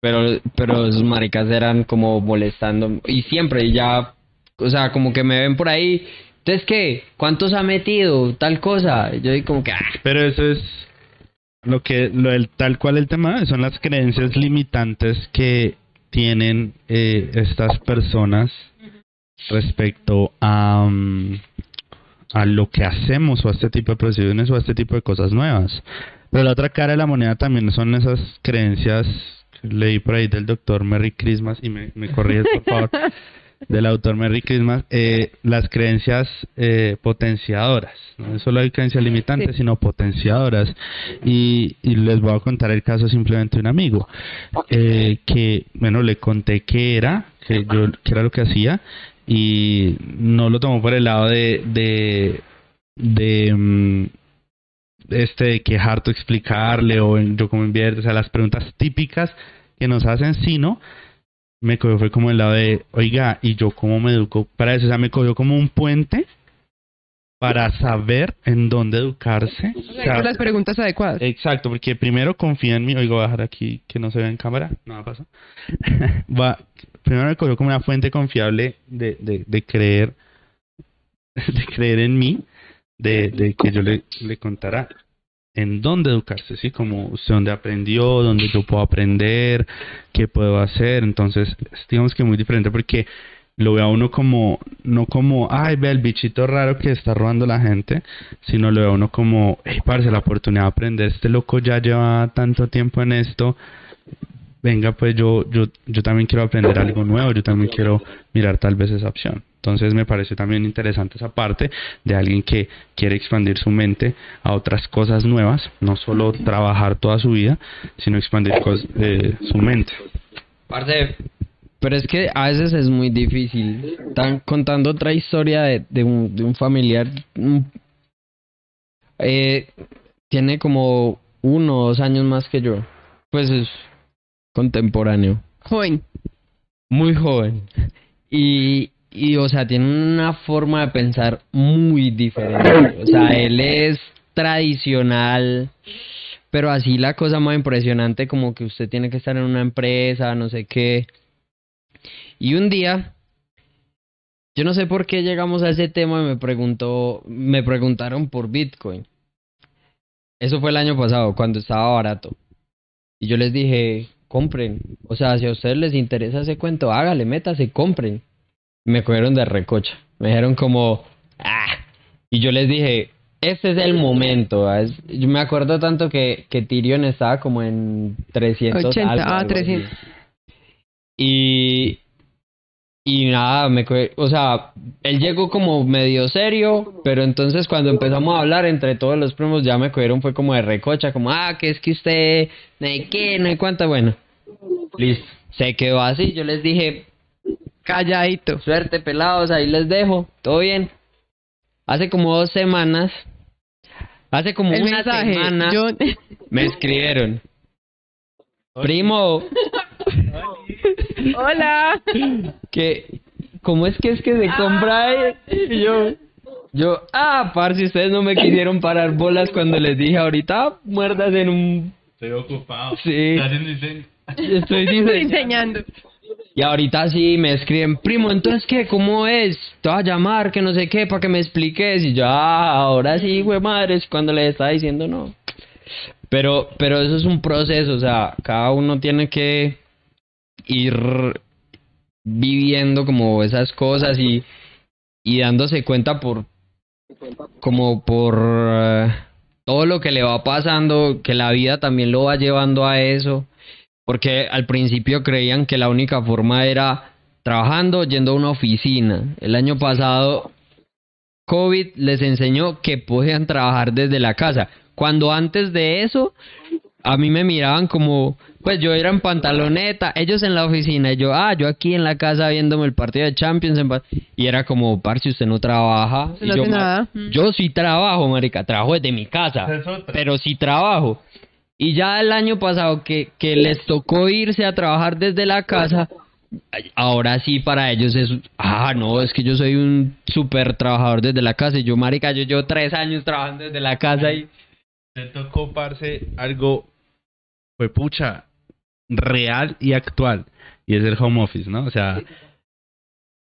pero pero los maricas eran como molestando y siempre y ya o sea, como que me ven por ahí, entonces qué, ¿cuántos ha metido tal cosa? Yo digo como que ah, Pero eso es lo que, lo del, tal cual el tema son las creencias limitantes que tienen eh, estas personas respecto a, mm, a lo que hacemos o a este tipo de profesiones o a este tipo de cosas nuevas. Pero la otra cara de la moneda también son esas creencias leí por ahí del doctor Merry Christmas y me, me corriges por favor del autor Merry Christmas, eh, las creencias eh, potenciadoras. No solo hay creencias limitantes, Sí. sino potenciadoras. Y, y les voy a contar el caso simplemente de un amigo eh, que, bueno, le conté que era, que yo, que era lo que hacía y no lo tomó por el lado de, de, de mm, este de que es harto explicarle o en- yo como invierto, o sea, las preguntas típicas que nos hacen, sino me cogió fue como el lado de, oiga, ¿y yo cómo me educo para eso? O sea, me cogió como un puente para saber en dónde educarse. O sea, las preguntas adecuadas. Exacto, porque primero confía en mí. Oigo, voy a dejar aquí que no se vea en cámara. No me pasa. Va, primero me cogió como una fuente confiable de, de, de creer de creer en mí, de, de que yo le, le contara en dónde educarse, ¿sí? Como usted dónde aprendió, dónde yo puedo aprender, qué puedo hacer. Entonces, es, digamos que muy diferente porque lo ve a uno como, no como, ay, ve el bichito raro que está robando la gente, sino lo ve a uno como, hey, parce, la oportunidad de aprender, este loco ya lleva tanto tiempo en esto, venga, pues yo, yo, yo también quiero aprender algo nuevo, yo también quiero mirar tal vez esa opción. Entonces me parece también interesante esa parte de alguien que quiere expandir su mente a otras cosas nuevas, no solo trabajar toda su vida, sino expandir eh, su mente. Parce, pero es que a veces es muy difícil. Están contando otra historia de, de, un, de un familiar. un- eh, tiene como uno o dos años más que yo. Pues es contemporáneo. Joven. Muy joven. Y, y, o sea, tiene una forma de pensar muy diferente. O sea, él es tradicional. Pero así la cosa más impresionante como que usted tiene que estar en una empresa, no sé qué. Y un día, yo no sé por qué llegamos a ese tema y me preguntó, me preguntaron por Bitcoin. Eso fue el año pasado, cuando estaba barato. Y yo les dije, compren. O sea, si a ustedes les interesa ese cuento, hágale, métase, compren. Me cogieron de recocha. Me dijeron como, ah. Y yo les dije, este es el momento. es- Yo me acuerdo tanto que, que Tyrion estaba como en 300 80, algo, ah, algo así. 300. Y, y nada, me o sea, él llegó como medio serio, pero entonces cuando empezamos a hablar entre todos los primos ya me cogieron fue como de recocha, como, ah, que es que usted, no hay qué, no hay cuánto, bueno, listo, se quedó así, yo les dije, Calladito. suerte pelados, ahí les dejo, todo bien. Hace como dos semanas, hace como El una mensaje. semana, Yo... me escribieron, primo, Hola. que ¿cómo es que es que se compra eh? y yo yo ah parce ustedes no me quisieron parar bolas cuando les dije ahorita muerdas en un Estoy ocupado. Sí. Estoy diseñando. Diseñando. Y ahorita sí me escriben, primo, entonces qué, ¿cómo es? Te vas a llamar, que no sé qué, para que me expliques. Y yo, ah, ahora sí, güey, madre, es cuando le estaba diciendo no. Pero, pero eso es un proceso, o sea, cada uno tiene que ir viviendo como esas cosas y, y dándose cuenta por, como por eh, todo lo que le va pasando, que la vida también lo va llevando a eso. Porque al principio creían que la única forma era trabajando, yendo a una oficina. El año pasado, COVID les enseñó que podían trabajar desde la casa. Cuando antes de eso, a mí me miraban como, pues yo era en pantaloneta, ellos en la oficina, y yo, ah, yo aquí en la casa viéndome el partido de Champions. en y era como, parce, usted no trabaja. Usted Y no yo, hace "Ma- nada". Yo sí trabajo, marica, trabajo desde mi casa pero sí trabajo. Y ya el año pasado que, que les tocó irse a trabajar desde la casa, ahora sí para ellos es, ah, no, es que yo soy un súper trabajador desde la casa. Y yo, marica, yo llevo tres años trabajando desde la casa y... Te tocó, parce, algo, fue pucha, real y actual. Y es el home office, ¿no? O sea,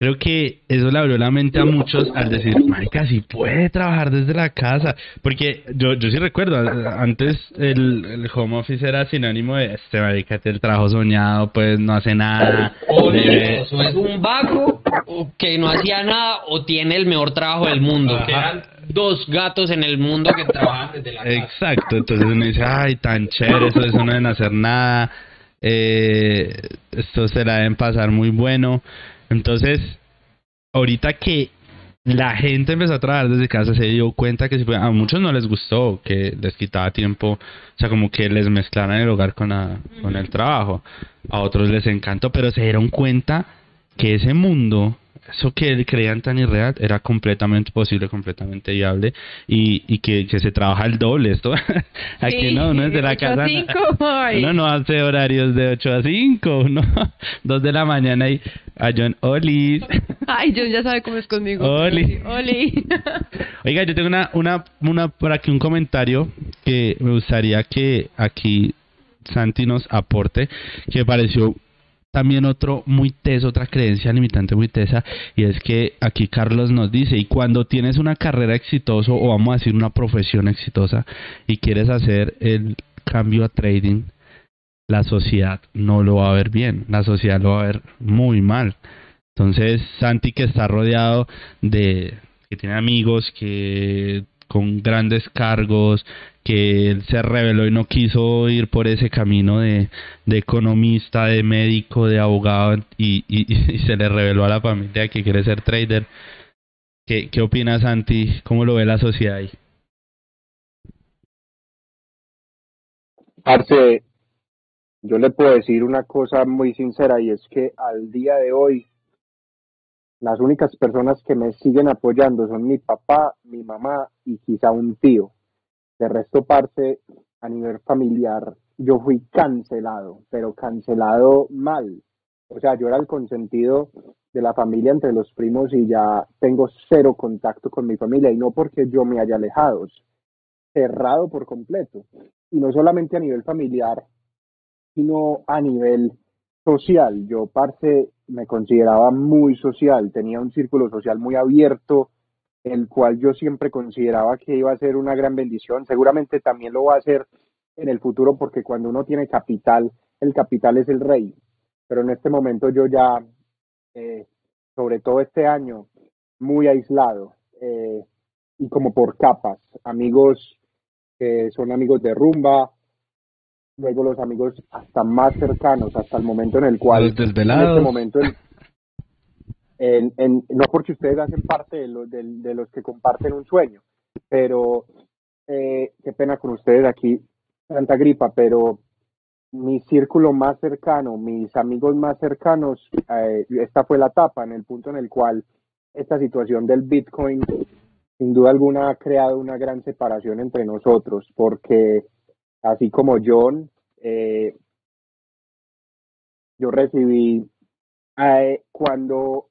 creo que eso le abrió la mente a muchos al decir, marica, si puede trabajar desde la casa. Porque yo, yo sí recuerdo, antes el, el home office era sinónimo de, este marica, el trabajo soñado, pues no hace nada. eh, Eso es un vago o que no hacía nada o tiene el mejor trabajo del mundo. Que eran dos gatos en el mundo que trabajan desde la casa. Exacto, entonces uno dice, ay, tan chévere, eso, eso no deben hacer nada, eh, esto se la deben pasar muy bueno. Entonces, ahorita que la gente empezó a trabajar desde casa, se dio cuenta que a muchos no les gustó, que les quitaba tiempo, o sea, como que les mezclaran el hogar con, la- con el trabajo. A otros les encantó, pero se dieron cuenta que ese mundo, eso que creían tan irreal, era completamente posible, completamente viable y, y que, que se trabaja el doble. Esto aquí Sí, no, no es de la casa. Uno no hace horarios de 8 a 5, ¿no? 2 de la mañana y a John Olis. Ay, John ya sabe cómo es conmigo. Oli. Oli. Oiga, yo tengo una, una, una, por aquí un comentario que me gustaría que aquí Santi nos aporte, que me pareció también otro muy teso, otra creencia limitante muy tesa, y es que aquí Carlos nos dice, y cuando tienes una carrera exitosa, o vamos a decir una profesión exitosa, y quieres hacer el cambio a trading, la sociedad no lo va a ver bien, la sociedad lo va a ver muy mal. Entonces, Santi que está rodeado de que tiene amigos que con grandes cargos, que él se reveló y no quiso ir por ese camino de, de economista, de médico, de abogado y, y, se le reveló a la familia que quiere ser trader. ¿Qué, qué opinas, Santi? ¿Cómo lo ve la sociedad ahí? Parce, yo le puedo decir una cosa muy sincera y es que al día de hoy las únicas personas que me siguen apoyando son mi papá, mi mamá y quizá un tío. De resto, parce, a nivel familiar, yo fui cancelado, pero cancelado mal. O sea, yo era el consentido de la familia entre los primos y ya tengo cero contacto con mi familia y no porque yo me haya alejado, cerrado por completo y no solamente a nivel familiar, sino a nivel social. Yo, parce, me consideraba muy social, tenía un círculo social muy abierto, el cual yo siempre consideraba que iba a ser una gran bendición. Seguramente también lo va a hacer en el futuro porque cuando uno tiene capital, el capital es el rey. Pero en este momento yo ya, eh, sobre todo este año, muy aislado eh, y como por capas, amigos que son amigos de rumba, luego los amigos hasta más cercanos, hasta el momento en el cual, Los desvelados. en este momento, en- en- en- no porque ustedes hacen parte de los, de, de los que comparten un sueño, pero eh, qué pena con ustedes aquí, tanta gripa, pero mi círculo más cercano, mis amigos más cercanos, eh, esta fue la etapa en el punto en el cual esta situación del Bitcoin sin duda alguna ha creado una gran separación entre nosotros, porque así como John, eh, yo recibí eh, cuando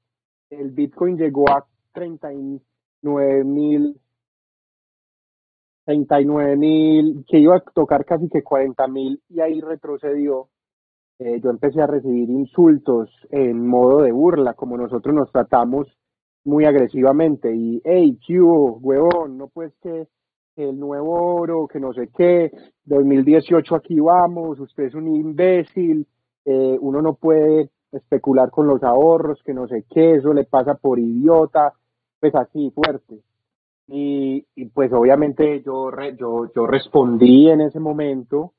el Bitcoin llegó a 39 mil 39 mil, que iba a tocar casi que 40 mil y ahí retrocedió, eh, yo empecé a recibir insultos en modo de burla, como nosotros nos tratamos muy agresivamente y, hey, ¿qué huevón? No pues que el nuevo oro, que no sé qué, 2018 aquí vamos, usted es un imbécil, eh, uno no puede especular con los ahorros, que no sé qué, eso le pasa por idiota, pues así fuerte. Y, pues obviamente yo, yo, yo respondí en ese momento,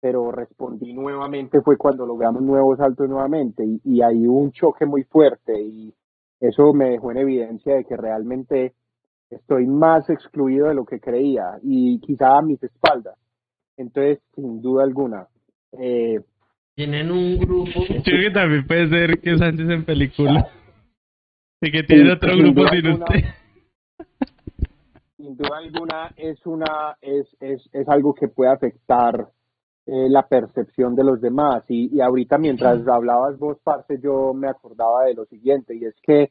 pero respondí nuevamente fue cuando logramos nuevos saltos nuevamente y, y hay un choque muy fuerte y eso me dejó en evidencia de que realmente estoy más excluido de lo que creía y quizá a mis espaldas. Entonces, sin duda alguna. Eh, Tienen un grupo. Yo creo que también puede ser que Sánchez en película. Y que tiene otro grupo sin usted. Sin duda alguna es una es, es, es algo que puede afectar eh, la percepción de los demás. Y, y ahorita mientras hablabas vos, parce, yo me acordaba de lo siguiente, y es que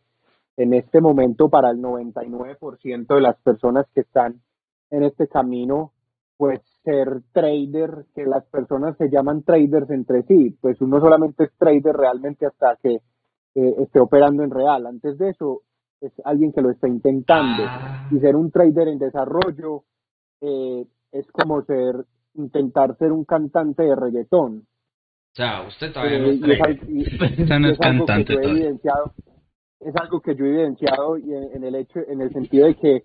en este momento para el 99% de las personas que están en este camino, pues ser trader, que las personas se llaman traders entre sí, pues uno solamente es trader realmente hasta que eh, esté operando en real. Antes de eso, es alguien que lo está intentando. Y ser un trader en desarrollo eh, es como ser intentar ser un cantante de reggaetón. O sea, usted todavía no es, cantante es algo que yo he evidenciado y en, el hecho, en el sentido de que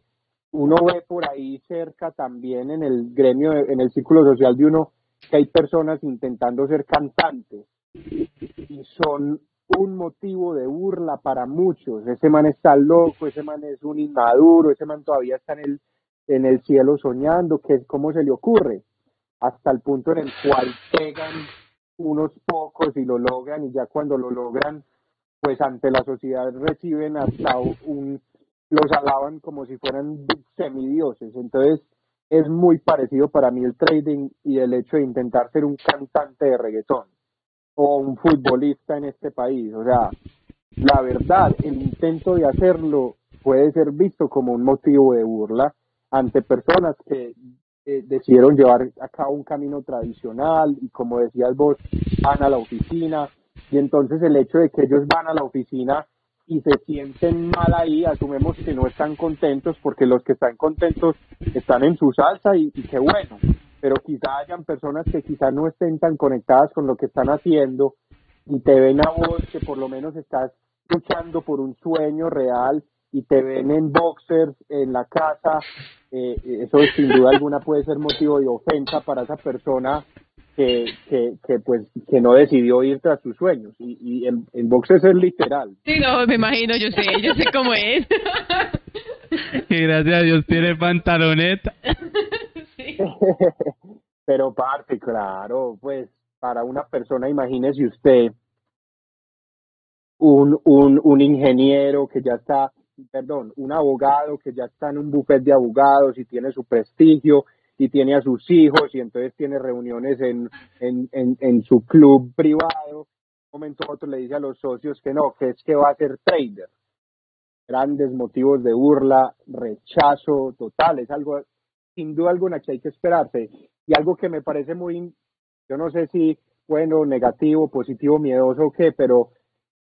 uno ve por ahí cerca también en el gremio, en el círculo social de uno, que hay personas intentando ser cantantes. Y son un motivo de burla para muchos. Ese man está loco, ese man es un inmaduro, ese man todavía está en el, en el cielo soñando, que cómo se le ocurre, hasta el punto en el cual pegan unos pocos y lo logran y ya cuando lo logran pues ante la sociedad reciben hasta un, los alaban como si fueran semidioses. Entonces es muy parecido para mí el trading y el hecho de intentar ser un cantante de reggaetón o un futbolista en este país. O sea, la verdad, el intento de hacerlo puede ser visto como un motivo de burla ante personas que eh, decidieron llevar a cabo un camino tradicional y como decías vos, van a la oficina, y entonces el hecho de que ellos van a la oficina y se sienten mal ahí, asumemos que no están contentos porque los que están contentos están en su salsa y, qué bueno, pero quizá hayan personas que quizá no estén tan conectadas con lo que están haciendo y te ven a vos que por lo menos estás luchando por un sueño real y te ven en boxers en la casa, eh, eso sin duda alguna puede ser motivo de ofensa para esa persona que, que, que, pues que no decidió ir tras sus sueños y, y en, en boxes es literal. Sí, no, me imagino, yo sé, yo sé cómo es. y gracias a Dios tiene pantaloneta. sí. Pero parte, claro, pues para una persona, imagínese usted un, un, un ingeniero que ya está, perdón, un abogado que ya está en un buffet de abogados y tiene su prestigio y tiene a sus hijos y entonces tiene reuniones en, en, en, su club privado. Un momento otro le dice a los socios que no, que es que va a ser trader. Grandes motivos de burla, rechazo total, es algo sin duda alguna que hay que esperarse. Y algo que me parece muy, yo no sé si bueno, negativo, positivo, miedoso o qué, pero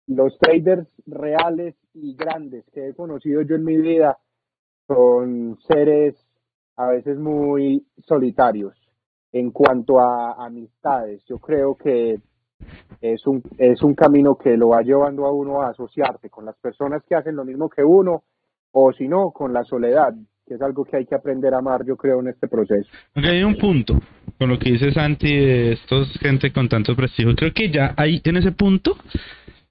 los traders reales y grandes que he conocido yo en mi vida son seres a veces muy solitarios en cuanto a amistades. Yo creo que es un, es un camino que lo va llevando a uno a asociarse con las personas que hacen lo mismo que uno o si no, con la soledad, que es algo que hay que aprender a amar, yo creo, en este proceso. Okay, hay un punto con lo que dice Santi de estos gente con tanto prestigio. Creo que ya hay en ese punto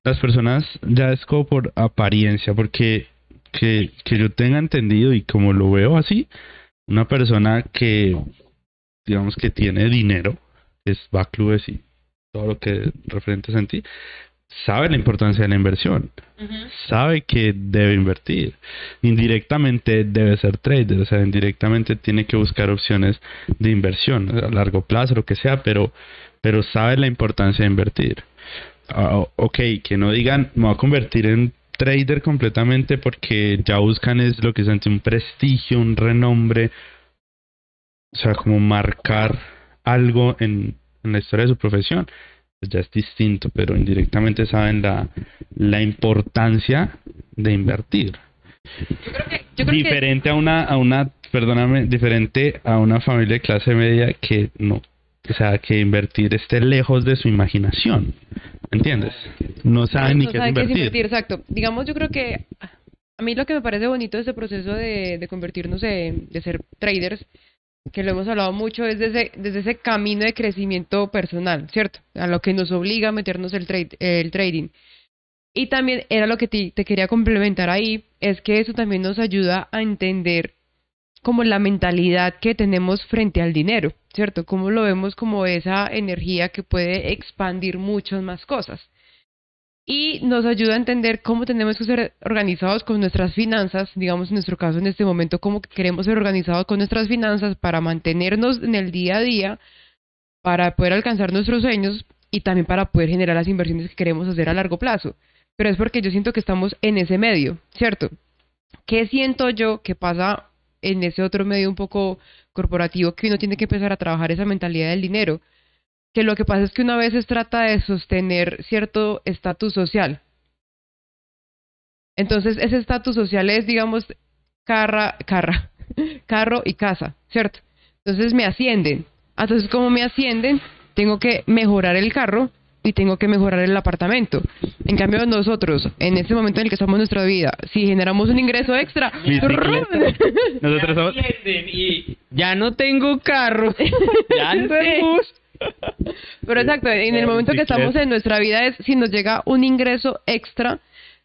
las personas ya es como por apariencia, porque que, que yo tenga entendido y como lo veo así, una persona que, digamos que tiene dinero, es va a clubes y todo lo que referente a ti, sabe la importancia de la inversión, sabe que debe invertir, indirectamente debe ser trader, o sea, indirectamente tiene que buscar opciones de inversión a largo plazo, lo que sea, pero, pero sabe la importancia de invertir. Uh, ok, que no digan, me voy a convertir en trader completamente porque ya buscan es lo que es ante un prestigio, un renombre, o sea, como marcar algo en, en la historia de su profesión, pues ya es distinto, pero indirectamente saben la, la importancia de invertir. Yo creo que, yo creo que diferente a una, a una, perdóname, diferente a una familia de clase media que no, o sea, que invertir esté lejos de su imaginación, ¿entiendes? No saben ni no qué es saben qué es invertir. invertir, exacto. Digamos, yo creo que a mí lo que me parece bonito de este proceso de, de convertirnos de, de ser traders, que lo hemos hablado mucho, es desde, desde ese camino de crecimiento personal, ¿cierto? A lo que nos obliga a meternos el, trade, el trading. Y también era lo que te, te quería complementar ahí, es que eso también nos ayuda a entender como la mentalidad que tenemos frente al dinero, ¿cierto? Cómo lo vemos como esa energía que puede expandir muchas más cosas. Y nos ayuda a entender cómo tenemos que ser organizados con nuestras finanzas, digamos en nuestro caso en este momento, cómo queremos ser organizados con nuestras finanzas para mantenernos en el día a día, para poder alcanzar nuestros sueños y también para poder generar las inversiones que queremos hacer a largo plazo. Pero es porque yo siento que estamos en ese medio, ¿cierto? ¿Qué siento yo que pasa en ese otro medio un poco corporativo que uno tiene que empezar a trabajar esa mentalidad del dinero? Que lo que pasa es que una vez trata de sostener cierto estatus social. Entonces, ese estatus social es, digamos, carra, carra, carro y casa, ¿cierto? Entonces me ascienden. Entonces, como me ascienden, tengo que mejorar el carro y tengo que mejorar el apartamento. En cambio, nosotros, en este momento en el que estamos en nuestra vida, si generamos un ingreso extra. Nosotros somos... y ya no tengo carro, ya no tengo bus. Pero exacto, en el momento que estamos en nuestra vida es si nos llega un ingreso extra,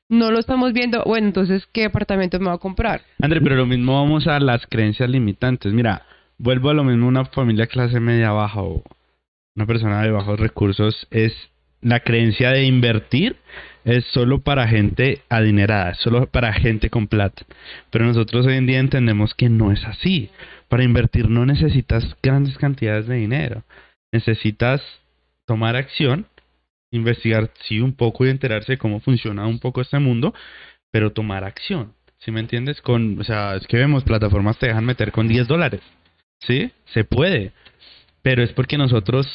no lo estamos viendo, bueno, entonces, ¿qué apartamento me va a comprar? André, pero lo mismo vamos a las creencias limitantes. Mira, vuelvo a lo mismo, una familia clase media baja o una persona de bajos recursos es la creencia de invertir es solo para gente adinerada, solo para gente con plata. Pero nosotros hoy en día entendemos que no es así. Para invertir no necesitas grandes cantidades de dinero. Necesitas tomar acción, investigar sí un poco y enterarse de cómo funciona un poco este mundo, pero tomar acción. ¿Sí me entiendes? Con, o sea, es que vemos plataformas te dejan meter con 10 dólares. ¿Sí? Se puede. Pero es porque nosotros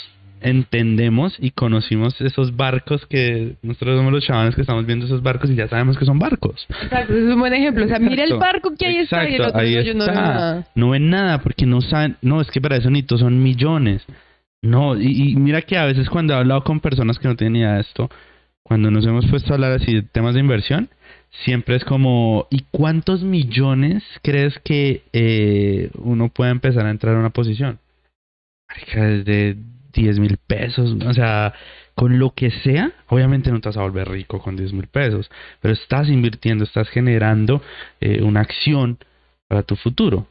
entendemos y conocimos esos barcos que nosotros somos los chavales que estamos viendo esos barcos y ya sabemos que son barcos. Exacto, ese es un buen ejemplo. O sea, mira el Exacto, barco que ahí está y el exacto, otro ahí no, yo no veo nada. No ven nada porque no saben, no, es que para eso Nito son millones. No, y, y mira que a veces cuando he hablado con personas que no tienen ni idea de esto, cuando nos hemos puesto a hablar así de temas de inversión, siempre es como, ¿y cuántos millones crees que eh, uno puede empezar a entrar a una posición? Desde 10 mil pesos, o sea, con lo que sea, obviamente no te vas a volver rico con 10 mil pesos, pero estás invirtiendo, estás generando eh, una acción para tu futuro.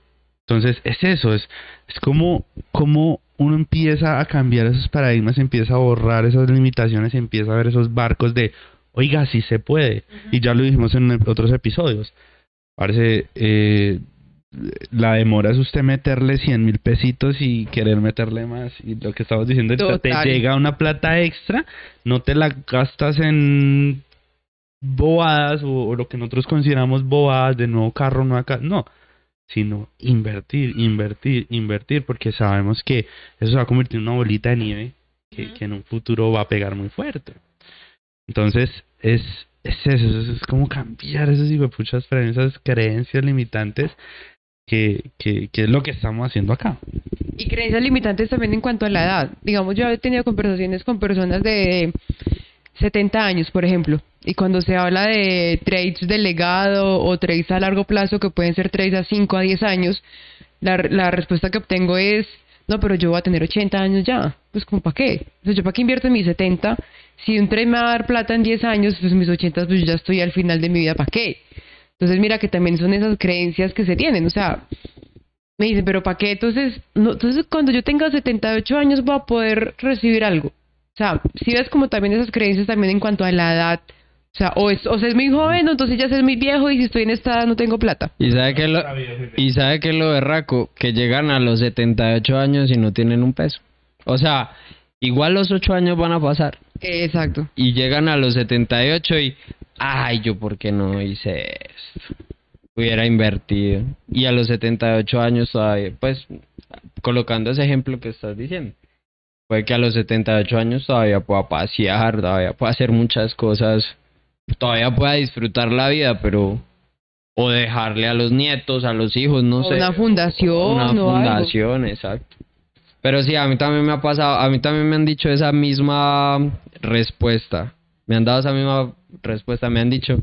Entonces, es eso, es, es como, como uno empieza a cambiar esos paradigmas, empieza a borrar esas limitaciones, empieza a ver esos barcos de, oiga, sí se puede. Y ya lo dijimos en otros episodios. Parece, eh, la demora es usted meterle 100 mil pesitos y querer meterle más. Y lo que estamos diciendo, ahorita, te Total. llega una plata extra, no te la gastas en bobadas o, o lo que nosotros consideramos bobadas de nuevo carro, nueva casa. No, sino invertir, invertir, invertir, porque sabemos que eso se va a convertir en una bolita de nieve que, que en un futuro va a pegar muy fuerte. Entonces, es, es eso, es, es como cambiar esas hijuepuchas esas creencias limitantes que, que, que es lo que estamos haciendo acá. Y creencias limitantes también en cuanto a la edad. Digamos, yo he tenido conversaciones con personas de 70 años, por ejemplo, y cuando se habla de trades de legado o trades a largo plazo, que pueden ser trades a 5 a 10 años, la, la respuesta que obtengo es, no, pero yo voy a tener 80 años ya. Pues, ¿como para qué? Entonces, ¿yo para qué invierto en mis 70? Si un trade me va a dar plata en 10 años, pues mis 80, pues yo ya estoy al final de mi vida, ¿para qué? Entonces, mira que también son esas creencias que se tienen, o sea, me dicen, pero ¿para qué? Entonces, no, entonces cuando yo tenga 78 años voy a poder recibir algo. O sea, si ves como también esas creencias también en cuanto a la edad. O sea, o es, o sea, es muy joven, o entonces ya es muy viejo y si estoy en esta edad no tengo plata. Y sabe que lo, y sabe que lo berraco, que llegan a los 78 años y no tienen un peso. O sea, igual los 8 años van a pasar. Exacto. Y llegan a los 78 y, ay, yo por qué no hice esto. Hubiera invertido. Y a los 78 años todavía, pues, colocando ese ejemplo que estás diciendo. Puede que a los 78 años todavía pueda pasear, todavía pueda hacer muchas cosas, todavía pueda disfrutar la vida, pero o dejarle a los nietos, a los hijos, no O sé. una fundación Una algo. fundación, exacto. Pero sí, a mí también me ha pasado, a mí también me han dicho esa misma respuesta. Me han dado esa misma respuesta, me han dicho.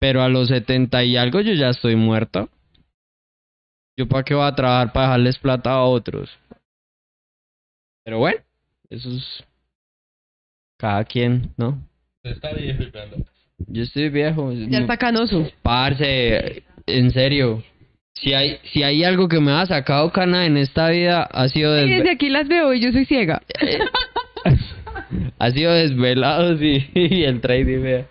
Pero a los 70 y algo yo ya estoy muerto. ¿Yo para qué voy a trabajar para dejarles plata a otros? Pero bueno, eso es cada quien, ¿no? Está viejo. Yo estoy viejo. Ya está canoso. Parce, en serio. Si hay, si hay algo que me ha sacado cana en esta vida, ha sido, Y desve- desde aquí las veo y yo soy ciega. Ha sido desvelados y, y el trading, vea.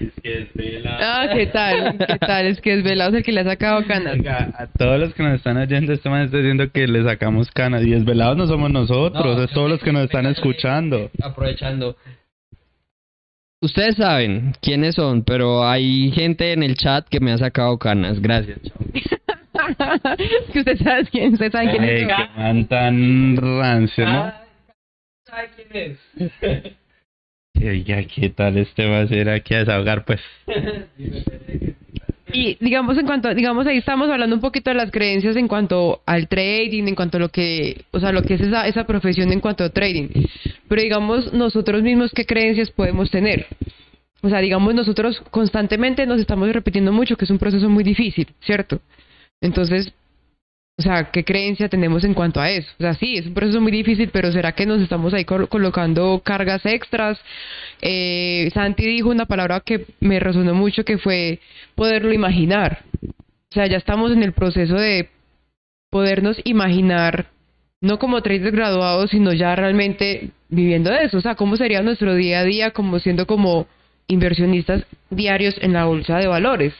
Es que es vela. Ah, ¿qué tal? ¿Qué tal? Es que es velado es el que le ha sacado canas. Oiga, a todos los que nos están oyendo, este man está diciendo que le sacamos canas. Y desvelados no somos nosotros, No, es todos los que nos están escuchando. Aprovechando. Ustedes saben quiénes son, pero hay gente en el chat que me ha sacado canas. Gracias, chao. que usted sabe quién, usted sabe quién Ey, es. qué man tan rancio, ¿no? ¿Sabe quién es? Oiga, ¿qué tal este va a ser aquí a desahogar, pues? Y digamos en cuanto, digamos ahí estamos hablando un poquito de las creencias en cuanto al trading, en cuanto a lo que, o sea, lo que es esa, esa profesión en cuanto a trading. Pero digamos nosotros mismos qué creencias podemos tener. O sea, digamos nosotros constantemente nos estamos repitiendo mucho que es un proceso muy difícil, ¿cierto? Entonces, o sea, ¿qué creencia tenemos en cuanto a eso? O sea, sí, es un proceso muy difícil, pero ¿será que nos estamos ahí col- colocando cargas extras? Eh, Santi dijo una palabra que me resonó mucho, que fue poderlo imaginar. O sea, ya estamos en el proceso de podernos imaginar, no como traders graduados, sino ya realmente viviendo de eso. O sea, cómo sería nuestro día a día como siendo como inversionistas diarios en la bolsa de valores.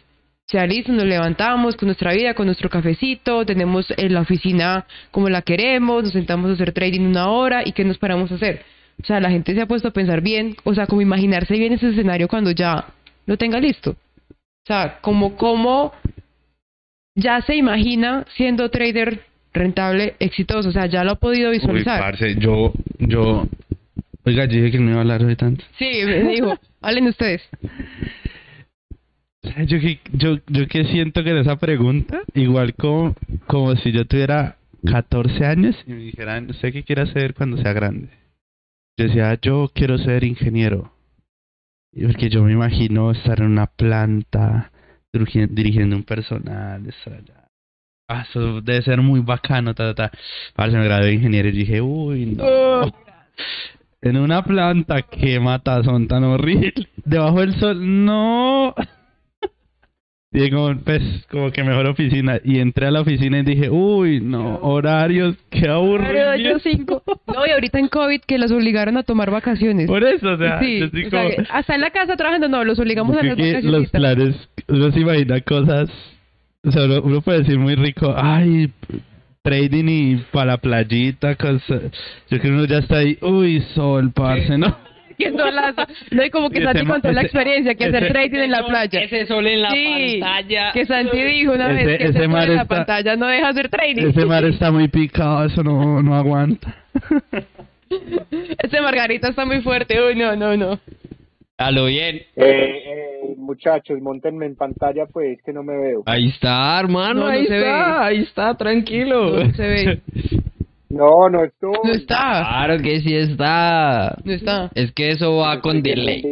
Sea, listo, nos levantamos con nuestra vida, con nuestro cafecito, tenemos en la oficina como la queremos, nos sentamos a hacer trading una hora y ¿qué nos paramos a hacer? O sea, la gente se ha puesto a pensar bien, o sea, como imaginarse bien ese escenario cuando ya lo tenga listo. O sea, como, como ya se imagina siendo trader rentable, exitoso, o sea, ya lo ha podido Uy, visualizar. parce, yo, yo... Oiga, yo dije que no iba a hablar hoy tanto. sí, me dijo, hablen ustedes. Yo que, yo, yo que siento que en esa pregunta, igual como, como si yo tuviera 14 años y me dijeran, ¿usted qué quiere hacer cuando sea grande? Yo decía, yo quiero ser ingeniero. Porque yo me imagino estar en una planta, dirigi- dirigiendo un personal, estar allá. Ah, eso debe ser muy bacano, ta, ta, ta. Parce, me gradué de ingeniero y dije, uy, no. Oh. En una planta, qué matazón tan horrible. Debajo del sol, no. Y pues, como que mejor oficina. Y entré a la oficina y dije, uy, no, horarios, qué aburrido. Yo cinco. No, y ahorita en COVID que los obligaron a tomar vacaciones. Por eso, o sea, sí, o sea, como- que hasta en la casa trabajando, no, los obligamos a las vacaciones. los planes, uno se imagina cosas, o sea, uno, uno puede decir muy rico, ay, trading y para la playita, cosas. Yo creo que uno ya está ahí, uy, sol, parce, ¿no? Qué solazo. No, y como que Santi contó la experiencia, que hacer trading en la playa. Ese sol en la sí, pantalla. que Santi dijo una Ese- vez que ese ese mar sol en la pantalla no deja hacer trading. Ese mar está muy picado, eso no, no aguanta. Ese Margarita está muy fuerte. Uy, no, no, no. A lo bien. Eh, eh, muchachos, montenme en pantalla, pues, que no me veo. Ahí está, hermano, No, no ahí se está, ve. ahí está, tranquilo. No se ve. No, no estoy. No está. Claro que sí está. No está. Es que eso va con delay.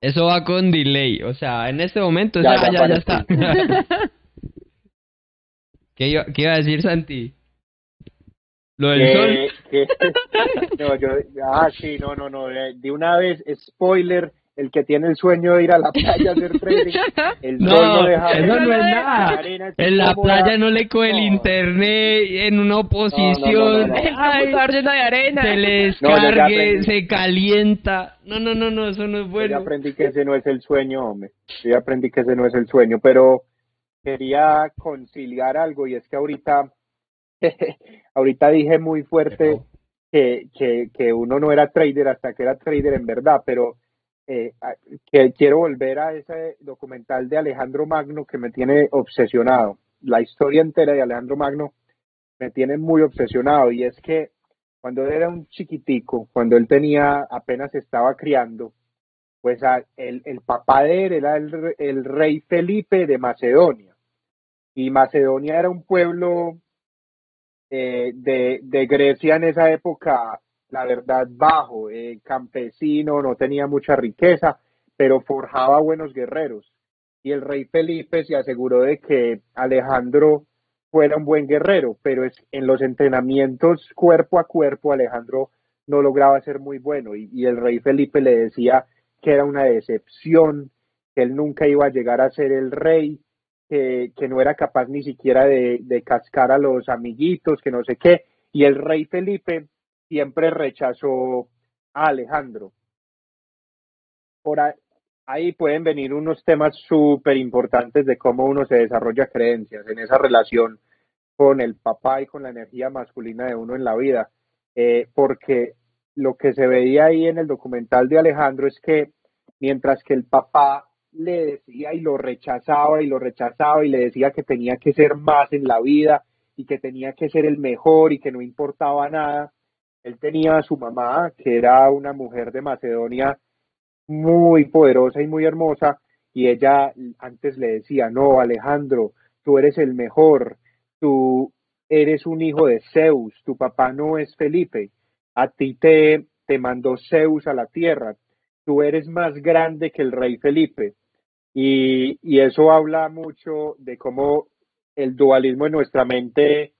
Eso va con delay. O sea, en este momento Ya, está- ya ya, ya está. ¿Qué, iba, ¿Qué iba a decir Santi? Lo del sol. No, yo, ah, sí, no, no, no. De una vez, spoiler, el que tiene el sueño de ir a la playa a hacer trading, el sol No, no deja eso no es nada. arena En la playa no le coge el No. internet en una oposición. no, no. El computador lleno de arena. Se le yo descargue, se calienta. No, no, no, no, eso no es Yo ya bueno. aprendí que ese no es el sueño, hombre. Yo ya aprendí que ese no es el sueño, pero quería conciliar algo y es que ahorita, ahorita dije muy fuerte que, que, que uno no era trader hasta que era trader en verdad, pero eh, a- que quiero volver a ese documental de Alejandro Magno que me tiene obsesionado. La historia entera de Alejandro Magno me tienen muy obsesionado y es que cuando era un chiquitico, cuando él tenía, apenas estaba criando, pues el, el, papá de él era el, el, rey Felipe de Macedonia. Y Macedonia era un pueblo eh, de, de, Grecia en esa época, la verdad, bajo, eh, campesino, no tenía mucha riqueza, pero forjaba buenos guerreros. Y el rey Felipe se aseguró de que Alejandro fuera un buen guerrero, pero en los entrenamientos cuerpo a cuerpo Alejandro no lograba ser muy bueno y, el rey Felipe le decía que era una decepción, que él nunca iba a llegar a ser el rey, que, que no era capaz ni siquiera de, de, cascar a los amiguitos, que no sé qué, y el rey Felipe siempre rechazó a Alejandro. Ahí pueden venir unos temas súper importantes de cómo uno se desarrolla creencias en esa relación con el papá y con la energía masculina de uno en la vida. Eh, porque lo que se veía ahí en el documental de Alejandro es que mientras que el papá le decía y lo rechazaba y lo rechazaba y le decía que tenía que ser más en la vida y que tenía que ser el mejor y que no importaba nada, él tenía a su mamá, que era una mujer de Macedonia muy poderosa y muy hermosa, y ella antes le decía, no, Alejandro, tú eres el mejor, tú eres un hijo de Zeus, tu papá no es Felipe, a ti te, mandó Zeus a la tierra, tú eres más grande que el rey Felipe. Y, y eso habla mucho de cómo el dualismo en nuestra mente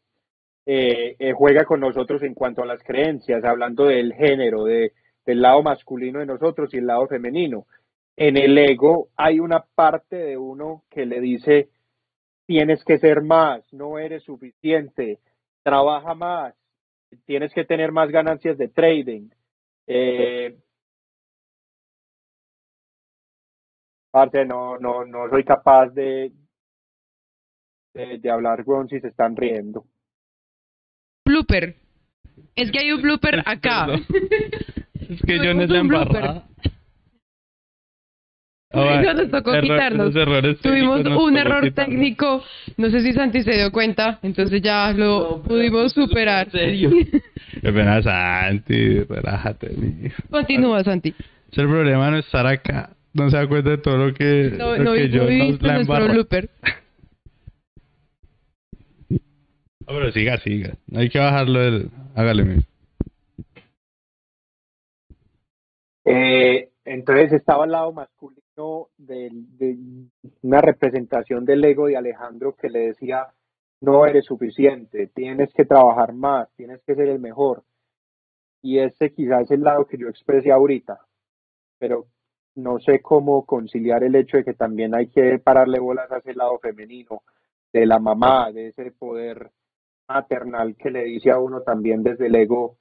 eh, eh, juega con nosotros en cuanto a las creencias, hablando del género, de el lado masculino de nosotros y el lado femenino. En el ego hay una parte de uno que le dice, tienes que ser más, no eres suficiente, trabaja más, tienes que tener más ganancias de trading. Eh, parte no, no, no soy capaz de, de, hablar, con si se están riendo. Blooper. Es que hay un blooper acá. Es que yo no la embarrada. Oh, nos tocó quitarnos. Tuvimos un error técnico. No sé si Santi se dio cuenta, entonces ya lo pudimos superar. ¿En serio? Qué pena, Santi. Relájate, Continúa, Santi. Es el problema no estar acá. No se da cuenta de todo lo que, no, lo no, que yo nos la embarro. Pero siga, siga. Hay que bajarlo. El... Hágale. Eh, entonces estaba al lado masculino de, una representación del ego de Alejandro que le decía, no eres suficiente, tienes que trabajar más, tienes que ser el mejor. Y ese quizás es el lado que yo expresé ahorita, pero no sé cómo conciliar el hecho de que también hay que pararle bolas a ese lado femenino, de la mamá, de ese poder maternal que le dice a uno también desde el ego,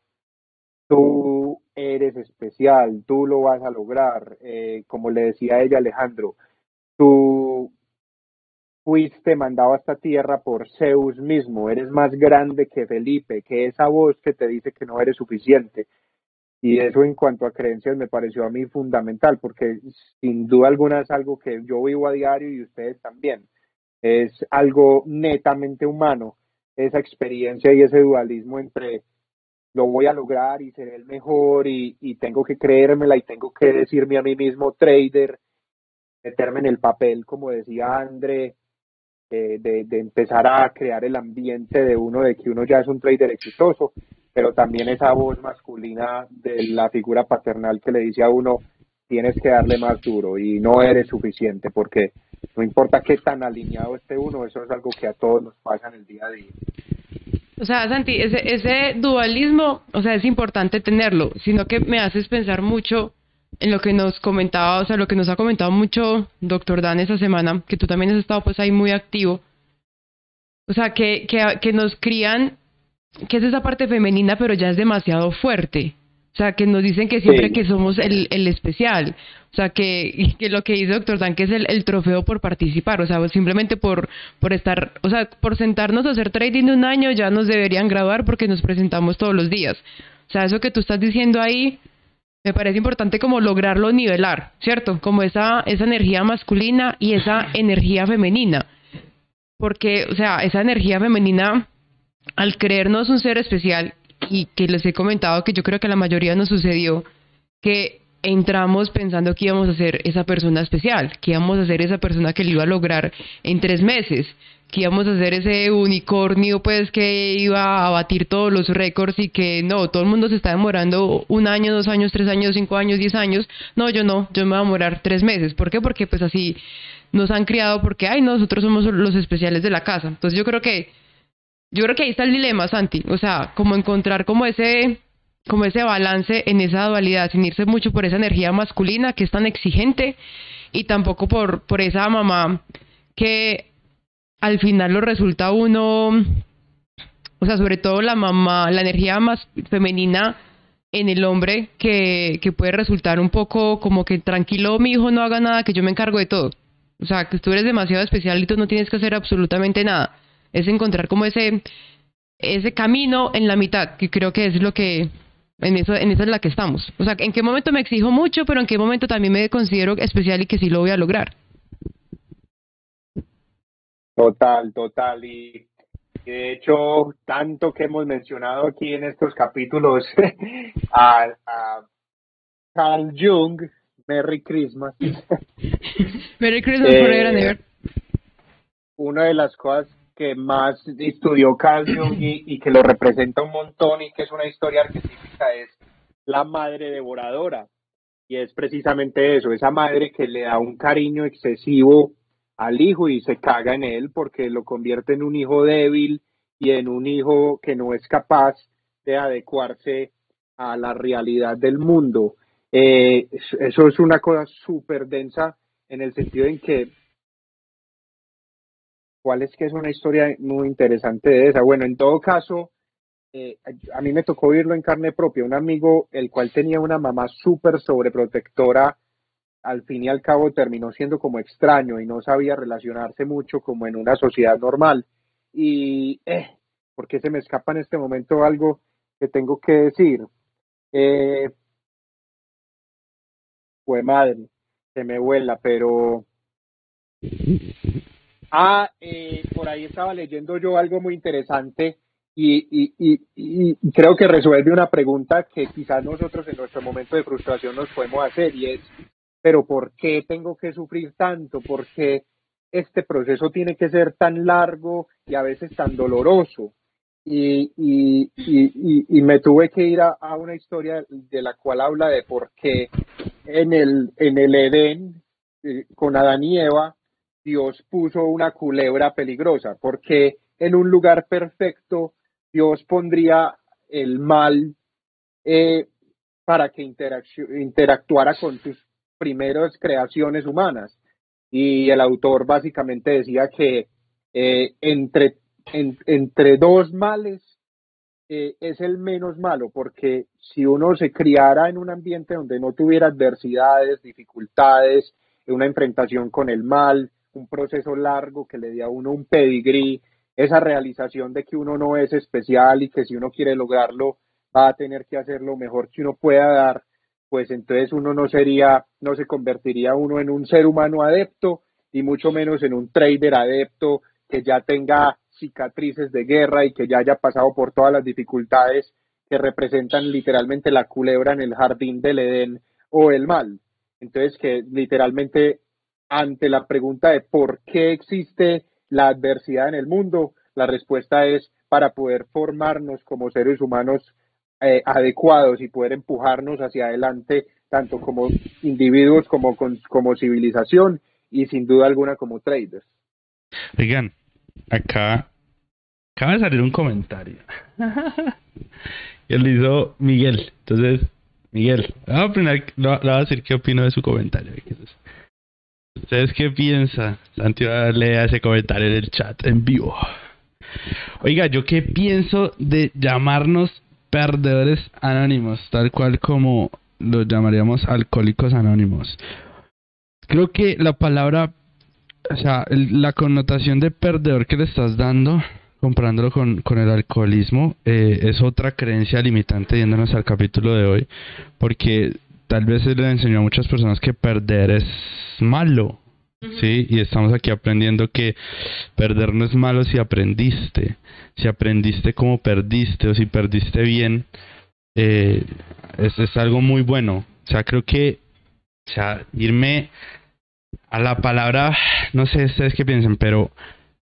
tú eres especial, tú lo vas a lograr. Eh, como le decía ella, Alejandro, tú fuiste mandado a esta tierra por Zeus mismo, eres más grande que Felipe, que esa voz que te dice que no eres suficiente. Y eso en cuanto a creencias me pareció a mí fundamental, porque sin duda alguna es algo que yo vivo a diario y ustedes también. Es algo netamente humano, esa experiencia y ese dualismo entre lo voy a lograr y seré el mejor y, tengo que creérmela y tengo que decirme a mí mismo trader, meterme en el papel, como decía André, eh, de, de, empezar a crear el ambiente de uno de que uno ya es un trader exitoso, pero también esa voz masculina de la figura paternal que le dice a uno, tienes que darle más duro y no eres suficiente, porque no importa qué tan alineado esté uno, eso es algo que a todos nos pasa en el día a día. O sea, Santi, ese, ese dualismo, o sea, es importante tenerlo, sino que me haces pensar mucho en lo que nos comentaba, o sea, lo que nos ha comentado mucho doctor Dan esa semana, que tú también has estado pues ahí muy activo. O sea, que, que, que nos crían, que es esa parte femenina, pero ya es demasiado fuerte. O sea, que nos dicen que siempre que somos el, el especial. O sea, que, que lo que dice Doctor Dan, que es el, el, trofeo por participar. O sea, simplemente por, por estar, o sea, por sentarnos a hacer trading de un año ya nos deberían grabar porque nos presentamos todos los días. O sea, eso que tú estás diciendo ahí, me parece importante como lograrlo nivelar, ¿cierto? Como esa, esa energía masculina y esa energía femenina. Porque, o sea, esa energía femenina al creernos un ser especial y que les he comentado que yo creo que a la mayoría nos sucedió que entramos pensando que íbamos a ser esa persona especial, que íbamos a ser esa persona que lo iba a lograr en tres meses, que íbamos a ser ese unicornio pues que iba a batir todos los récords y que no, todo el mundo se está demorando un año, dos años, tres años, cinco años, diez años. No, yo no, yo me voy a demorar tres meses. ¿Por qué? Porque pues así nos han criado porque, ay, nosotros somos los especiales de la casa. Entonces yo creo que, yo creo que ahí está el dilema, Santi. O sea, como encontrar como ese, como ese balance en esa dualidad, sin irse mucho por esa energía masculina que es tan exigente y tampoco por, por esa mamá que al final lo resulta uno, o sea, sobre todo la mamá, la energía más femenina en el hombre que, que puede resultar un poco como que tranquilo, mi hijo no haga nada, que yo me encargo de todo. O sea, que tú eres demasiado especial y tú no tienes que hacer absolutamente nada. Es encontrar como ese, ese camino en la mitad, que creo que es lo que, en eso, en esa es la que estamos. O sea, en qué momento me exijo mucho, pero en qué momento también me considero especial y que sí lo voy a lograr. Total, total. Y, de hecho, tanto que hemos mencionado aquí en estos capítulos a, a Carl Jung, Merry Christmas. Merry Christmas forever and ever. Una de las cosas que más estudió Carl Jung y, y, que lo representa un montón y que es una historia arquetípica es la madre devoradora. Y es precisamente eso, esa madre que le da un cariño excesivo al hijo y se caga en él porque lo convierte en un hijo débil y en un hijo que no es capaz de adecuarse a la realidad del mundo. Eh, eso es una cosa súper densa en el sentido en que, ¿cuál es que es una historia muy interesante de esa? Bueno, en todo caso, eh, a mí me tocó oírlo en carne propia, un amigo el cual tenía una mamá súper sobreprotectora al fin y al cabo terminó siendo como extraño y no sabía relacionarse mucho como en una sociedad normal. Y, eh, ¿por qué se me escapa en este momento algo que tengo que decir? Eh, fue madre, se me vuela, pero... Ah, eh, por ahí estaba leyendo yo algo muy interesante y, y, y, creo que resuelve una pregunta que quizás nosotros en nuestro momento de frustración nos podemos hacer y es pero ¿por qué tengo que sufrir tanto? ¿Por qué este proceso tiene que ser tan largo y a veces tan doloroso? Y, y, y, y me tuve que ir a, una historia de la cual habla de por qué en el, en el Edén, eh, con Adán y Eva, Dios puso una culebra peligrosa, porque en un lugar perfecto Dios pondría el mal eh, para que interactuara con tus primeras creaciones humanas. Y el autor básicamente decía que eh, entre, entre dos males eh, es el menos malo, porque si uno se criara en un ambiente donde no tuviera adversidades, dificultades, una enfrentación con el mal, un proceso largo que le dé a uno un pedigrí, esa realización de que uno no es especial y que si uno quiere lograrlo va a tener que hacer lo mejor que uno pueda dar, pues entonces uno no sería, no se convertiría uno en un ser humano adepto y mucho menos en un trader adepto que ya tenga cicatrices de guerra y que ya haya pasado por todas las dificultades que representan literalmente la culebra en el jardín del Edén o el mal. Entonces que literalmente ante la pregunta de por qué existe la adversidad en el mundo, la respuesta es para poder formarnos como seres humanos eh, adecuados y poder empujarnos hacia adelante, tanto como individuos como, como civilización y sin duda alguna como traders. Oigan, acá acaba de salir un comentario. y lo hizo Miguel. Entonces, Miguel, le voy a decir qué opino de su comentario. ¿Ustedes qué piensa? Santiago lea ese comentario en el chat en vivo. Oiga, ¿yo qué pienso de llamarnos perdedores anónimos, tal cual como los llamaríamos alcohólicos anónimos. Creo que la palabra, o sea, la connotación de perdedor que le estás dando, comparándolo con, con el alcoholismo, eh, es otra creencia limitante yéndonos al capítulo de hoy, porque tal vez se le enseñó a muchas personas que perder es malo, ¿sí? Y estamos aquí aprendiendo que perder no es malo si aprendiste, si aprendiste cómo perdiste o si perdiste bien, eh, es, es algo muy bueno. O sea, creo que, o sea, irme a la palabra, no sé ustedes qué piensan, pero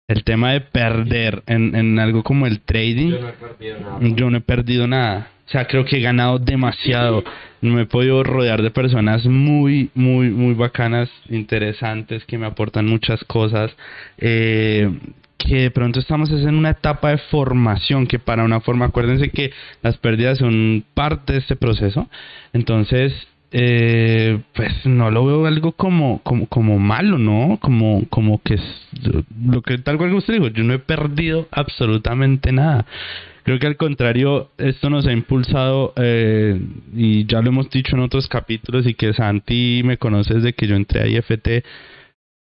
el tema de perder en, en algo como el trading, Yo no he perdido nada. yo no he perdido nada. O sea, creo que he ganado demasiado. Me he podido rodear de personas muy, muy, muy bacanas, interesantes, que me aportan muchas cosas. Eh, que de pronto estamos es en una etapa de formación que para una forma, acuérdense que las pérdidas son parte de este proceso. Entonces, eh, pues no lo veo algo como, como, como malo, ¿no? Como, como que es lo que tal cual usted dijo, yo no he perdido absolutamente nada. Creo que al contrario, esto nos ha impulsado, eh, y ya lo hemos dicho en otros capítulos, y que Santi me conoce desde que yo entré a IFT,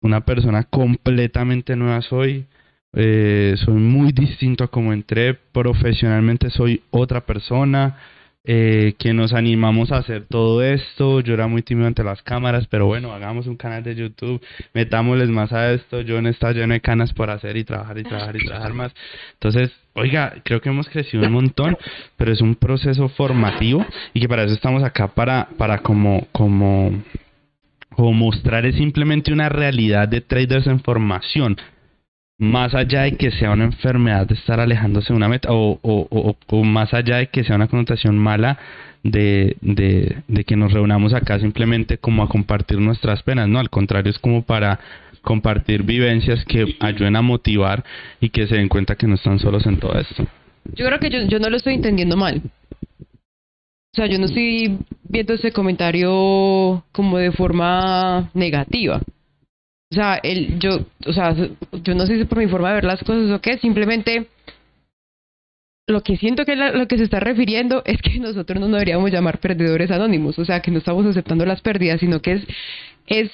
una persona completamente nueva soy. Eh, soy muy distinto a como entré. Profesionalmente soy otra persona. Eh, que nos animamos a hacer todo esto. Yo era muy tímido ante las cámaras, pero bueno, hagamos un canal de YouTube, metámosles más a esto. Yo no está lleno de canas por hacer y trabajar y trabajar y trabajar más. Entonces, oiga, creo que hemos crecido un montón, pero es un proceso formativo y que para eso estamos acá para, para como, como, como mostrar es simplemente una realidad de traders en formación más allá de que sea una enfermedad de estar alejándose de una meta o, o, o, más allá de que sea una connotación mala de, de, de que nos reunamos acá simplemente como a compartir nuestras penas, no, al contrario es como para compartir vivencias que ayuden a motivar y que se den cuenta que no están solos en todo esto. Yo creo que yo, yo no lo estoy entendiendo mal. O sea, yo no estoy viendo ese comentario como de forma negativa. O sea, el, yo, o sea, yo no sé si por mi forma de ver las cosas o qué, simplemente lo que siento que la- lo que se está refiriendo es que nosotros no deberíamos llamar perdedores anónimos, o sea, que no estamos aceptando las pérdidas, sino que es, es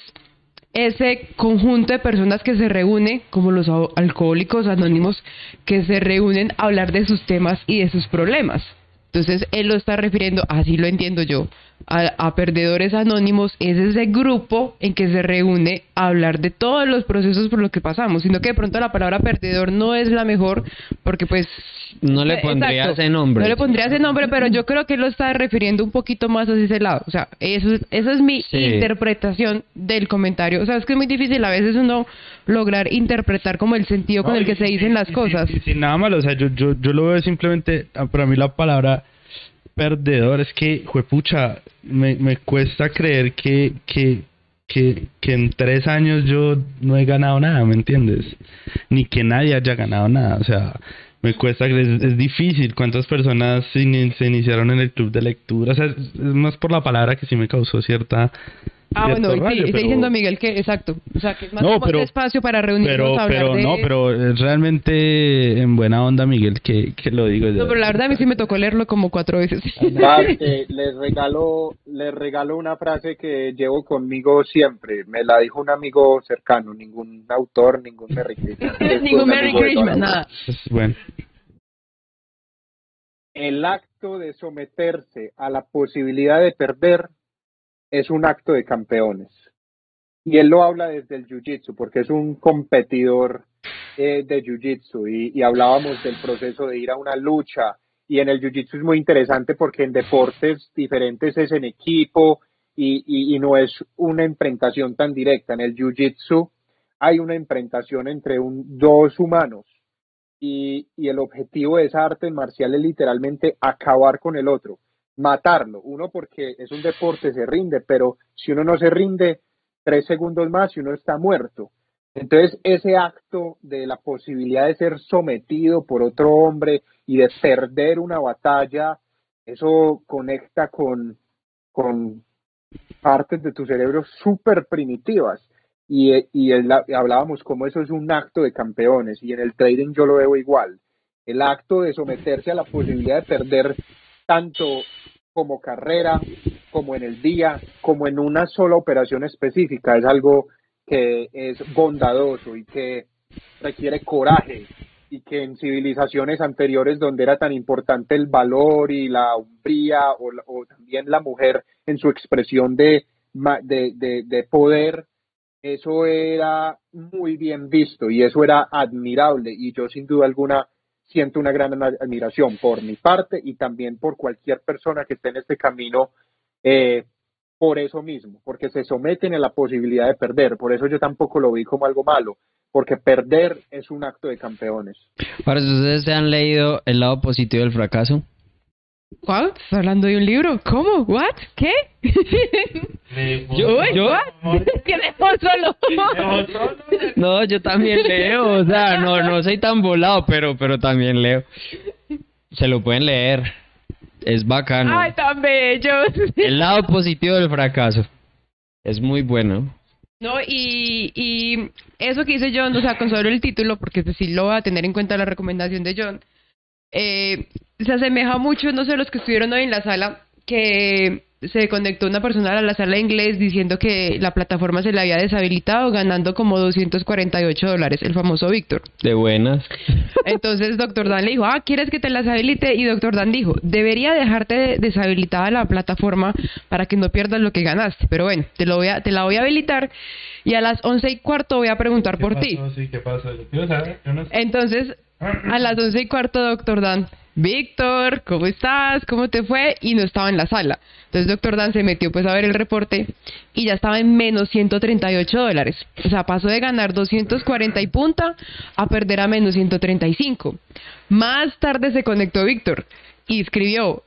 ese conjunto de personas que se reúne, como los al- alcohólicos anónimos, que se reúnen a hablar de sus temas y de sus problemas. Entonces, él lo está refiriendo, así lo entiendo yo, a, a perdedores anónimos, es ese grupo en que se reúne a hablar de todos los procesos por los que pasamos, sino que de pronto la palabra perdedor no es la mejor, porque pues... No le eh, pondría exacto, ese nombre. No le pondría ese nombre, pero yo creo que él lo está refiriendo un poquito más hacia ese lado. O sea, eso, es- esa es mi Sí. interpretación del comentario. O sea, es que es muy difícil a veces uno lograr interpretar como el sentido con el que se dicen las cosas. Sin, sin nada malo, o sea, yo, yo, yo lo veo simplemente, ah, para mí la palabra perdedor es que, juepucha, me, me cuesta creer que, que, que, que en tres años yo no he ganado nada, ¿me entiendes? Ni que nadie haya ganado nada, o sea, me cuesta creer, es, es difícil. ¿Cuántas personas se, ini- se iniciaron en el club de lectura? O sea, es, es más por la palabra que sí me causó cierta... Ah, bueno, y sí, está pero- diciendo Miguel que, exacto, o sea, que es más No, como pero- un espacio para reunirnos pero a hablar pero de... no pero es realmente en buena onda Miguel que, que lo digo No, pero la verdad a mí sí me tocó leerlo como cuatro veces. Parce, les regalo, les regalo una frase que llevo conmigo siempre. Me la dijo un amigo cercano, ningún autor, ningún Merry Christmas. Ningún Merry Christmas, nada. Pues, bueno El acto de someterse a la posibilidad de perder es un acto de campeones. Y él lo habla desde el jiu-jitsu, porque es un competidor eh, de jiu-jitsu. Y, y hablábamos del proceso de ir a una lucha. Y en el jiu-jitsu es muy interesante porque en deportes diferentes es en equipo y, y, y no es una enfrentación tan directa. En el jiu-jitsu hay una enfrentación entre un, dos humanos y, y el objetivo de esa arte marcial es literalmente acabar con el otro, matarlo. Uno porque es un deporte, se rinde, pero si uno no se rinde, tres segundos más y uno está muerto. Entonces, ese acto de la posibilidad de ser sometido por otro hombre y de perder una batalla, eso conecta con, con partes de tu cerebro súper primitivas. Y, y el- hablábamos como eso es un acto de campeones y en el trading yo lo veo igual. El acto de someterse a la posibilidad de perder tanto como carrera, como en el día, como en una sola operación específica, es algo que es bondadoso y que requiere coraje y que en civilizaciones anteriores donde era tan importante el valor y la hombría o, o también la mujer en su expresión de, de, de poder, eso era muy bien visto y eso era admirable. Y yo sin duda alguna siento una gran admiración por mi parte y también por cualquier persona que esté en este camino eh, por eso mismo, porque se someten a la posibilidad de perder. Por eso yo tampoco lo vi como algo malo, porque perder es un acto de campeones. Para ustedes se han leído El lado positivo del fracaso. ¿What? ¿Estás hablando de un libro? ¿Cómo? ¿What? ¿Qué? Yo- yo- ¿Qué solo? No, yo también leo, o sea, no, no soy tan volado, pero, pero también leo. Se lo pueden leer. Es bacano. Ay, tan bellos. El lado positivo del fracaso. Es muy bueno. No, y, y eso que dice John, o sea, con solo el título, porque pues sí lo va a tener en cuenta la recomendación de John, eh, se asemeja mucho, no sé, los que estuvieron hoy en la sala, que se conectó una persona a la sala de inglés diciendo que la plataforma se le había deshabilitado ganando como 248 dólares, el famoso Víctor. De buenas. Entonces Doctor Dan le dijo, ah, ¿quieres que te las habilite? Y Doctor Dan dijo, debería dejarte deshabilitada la plataforma para que no pierdas lo que ganaste. Pero bueno, te, lo voy a, te la voy a habilitar y a las once y cuarto voy a preguntar por ti. Sí, ¿qué pasó? Yo no sé. Entonces, a las once y cuarto, Doctor Dan, Víctor, ¿cómo estás? ¿Cómo te fue? Y no estaba en la sala. Entonces, Doctor Dan se metió pues a ver el reporte y ya estaba en menos 138 dólares. O sea, pasó de ganar 240 y punta a perder a menos 135. Más tarde se conectó Víctor y escribió,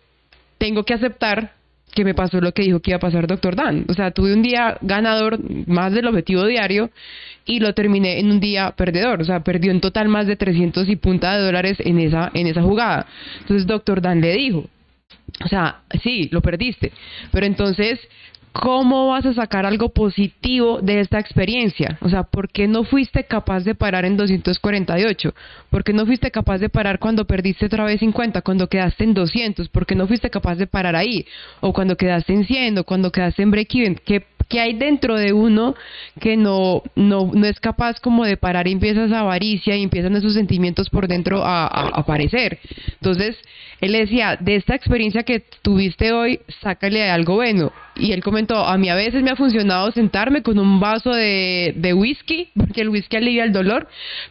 tengo que aceptar que me pasó lo que dijo que iba a pasar Doctor Dan. O sea, tuve un día ganador más del objetivo diario y lo terminé en un día perdedor. O sea, perdió en total más de 300 y punta de dólares en esa, en esa jugada. Entonces Doctor Dan le dijo, o sea, sí, lo perdiste, pero entonces, ¿cómo vas a sacar algo positivo de esta experiencia? O sea, ¿por qué no fuiste capaz de parar en 248? ¿Por qué no fuiste capaz de parar cuando perdiste otra vez 50, cuando quedaste en 200? ¿Por qué no fuiste capaz de parar ahí? O cuando quedaste en 100, o cuando quedaste en break-even. ¿Qué, qué hay dentro de uno que no, no, no es capaz como de parar y empieza esa avaricia y empiezan esos sentimientos por dentro a, aparecer? Entonces, él decía, de esta experiencia que tuviste hoy, sácale algo bueno. Y él comentó, a mí a veces me ha funcionado sentarme con un vaso de, de whisky, porque el whisky alivia el dolor,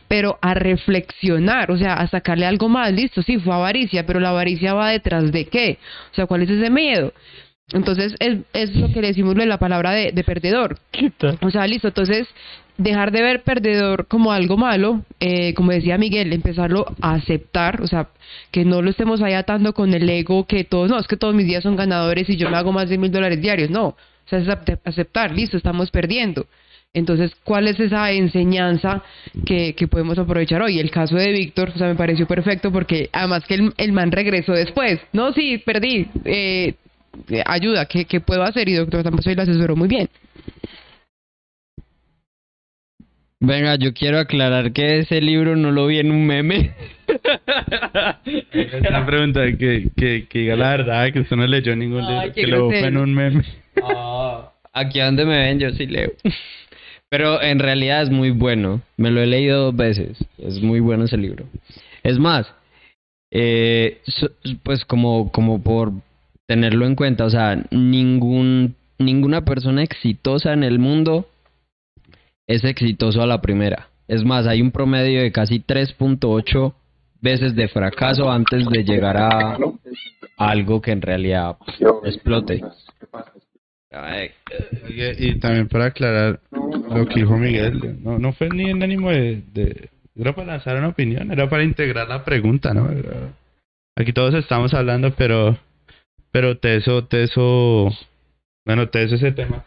pero a reflexionar, o sea, a sacarle algo más. Listo, sí, fue avaricia, pero la avaricia va detrás de qué? O sea, ¿cuál es ese miedo? Entonces, es, es lo que le decimos de la palabra de, de perdedor. O sea, listo, entonces dejar de ver perdedor como algo malo, eh, como decía Miguel, empezarlo a aceptar, o sea, que no lo estemos ahí atando con el ego, que todos, no, es que todos mis días son ganadores y yo me hago más de mil dólares diarios, no, o sea, es aceptar, listo, estamos perdiendo. Entonces, ¿cuál es esa enseñanza que, que podemos aprovechar hoy? El caso de Víctor, o sea, me pareció perfecto porque además que el, el man regresó después. No, sí, perdí. Eh, ayuda, ¿qué, ¿qué puedo hacer? Y doctor hoy lo asesoró muy bien. Venga, yo quiero aclarar que ese libro no lo vi en un meme. Una pregunta que, que, que diga la verdad, que usted no leyó ningún Ay, libro, que lo fue en un meme. Aquí donde me ven yo sí leo. Pero en realidad es muy bueno. Me lo he leído dos veces. Es muy bueno ese libro. Es más, eh, pues como, como por tenerlo en cuenta, o sea, ningún, ninguna persona exitosa en el mundo es exitoso a la primera. Es más, hay un promedio de casi 3.8 veces de fracaso antes de llegar a, algo que en realidad explote. Y también para aclarar lo que dijo Miguel, no, no fue ni en ánimo de, de- Era para lanzar una opinión, era para integrar la pregunta, ¿no? Aquí todos estamos hablando, pero... Pero Teso, Teso... Bueno, Teso ese tema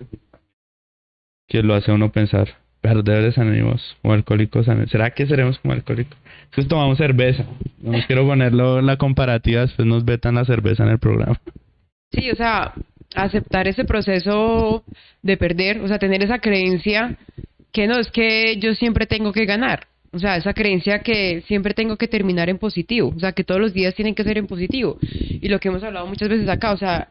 que- lo hace uno pensar. Perdedores anónimos o alcohólicos anónimos. ¿Será que seremos como alcohólicos? Es que tomamos cerveza. No quiero ponerlo en la comparativa, después nos vetan la cerveza en el programa. Sí, o sea, aceptar ese proceso de perder, o sea, tener esa creencia que no, es que yo siempre tengo que ganar. O sea, esa creencia que siempre tengo que terminar en positivo, o sea, que todos los días tienen que ser en positivo. Y lo que hemos hablado muchas veces acá, o sea,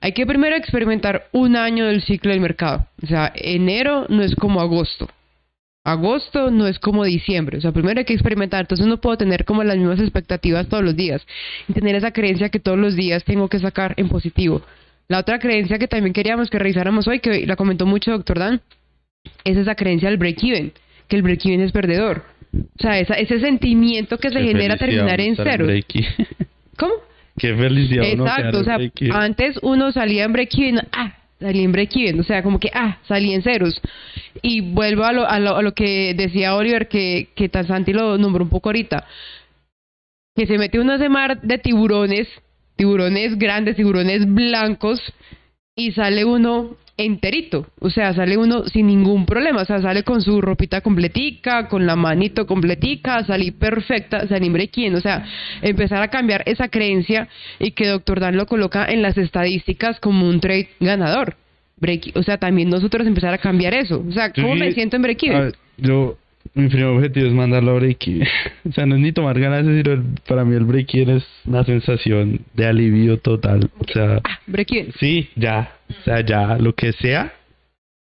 hay que primero experimentar un año del ciclo del mercado. O sea, enero no es como agosto. Agosto no es como diciembre, o sea, primero hay que experimentar, entonces no puedo tener como las mismas expectativas todos los días y tener esa creencia que todos los días tengo que sacar en positivo. La otra creencia que también queríamos que revisáramos hoy, que la comentó mucho doctor Dan, es esa creencia del break-even, que el break-even es perdedor. O sea, esa, ese sentimiento que se Qué genera terminar en break-even. ¿Cómo? Qué felicidad Exacto, o sea, antes uno salía en break-even, ah, salí en break-even, o sea, como que, ah, salí en ceros. Y vuelvo a lo, a lo, a lo que decía Oliver, que, que tan Santi lo nombró un poco ahorita, que se mete uno a ese mar de tiburones, tiburones grandes, tiburones blancos, y sale uno enterito, o sea, sale uno sin ningún problema, o sea, sale con su ropita completica, con la manito completica, salí perfecta, salí break-in, o sea, empezar a cambiar esa creencia y que Doctor Dan lo coloca en las estadísticas como un trade ganador. Break, o sea, también nosotros empezar a cambiar eso. O sea, ¿cómo me siento en break a ver, yo, mi primer objetivo es mandarlo a break O sea, no es ni tomar ganancias, sino para mí el break es una sensación de alivio total. O sea, Ah, sí, ya. O sea, ya, lo que sea,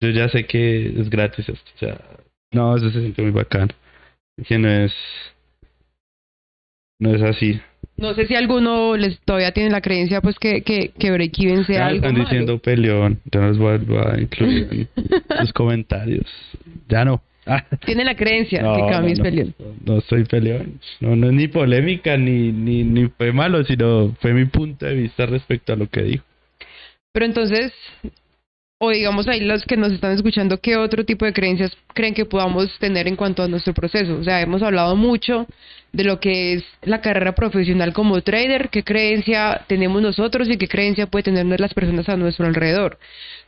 yo ya sé que es gratis esto. O sea, no, eso se siente muy bacán. Que no es. No es así. No sé si alguno les todavía tiene la creencia pues que, que, que break-even sea Ya algo están malo. diciendo peleón. Ya los vuelvo a incluir en sus comentarios. Ya no. Ah. Tienen la creencia No, que no, Cami es no, peleón. No, no soy peleón. No, no es ni polémica ni, ni, ni fue malo, sino fue mi punto de vista respecto a lo que dijo. Pero entonces, o digamos ahí los que nos están escuchando, ¿qué otro tipo de creencias creen que podamos tener en cuanto a nuestro proceso? O sea, hemos hablado mucho de lo que es la carrera profesional como trader, qué creencia tenemos nosotros y qué creencia puede tener las personas a nuestro alrededor.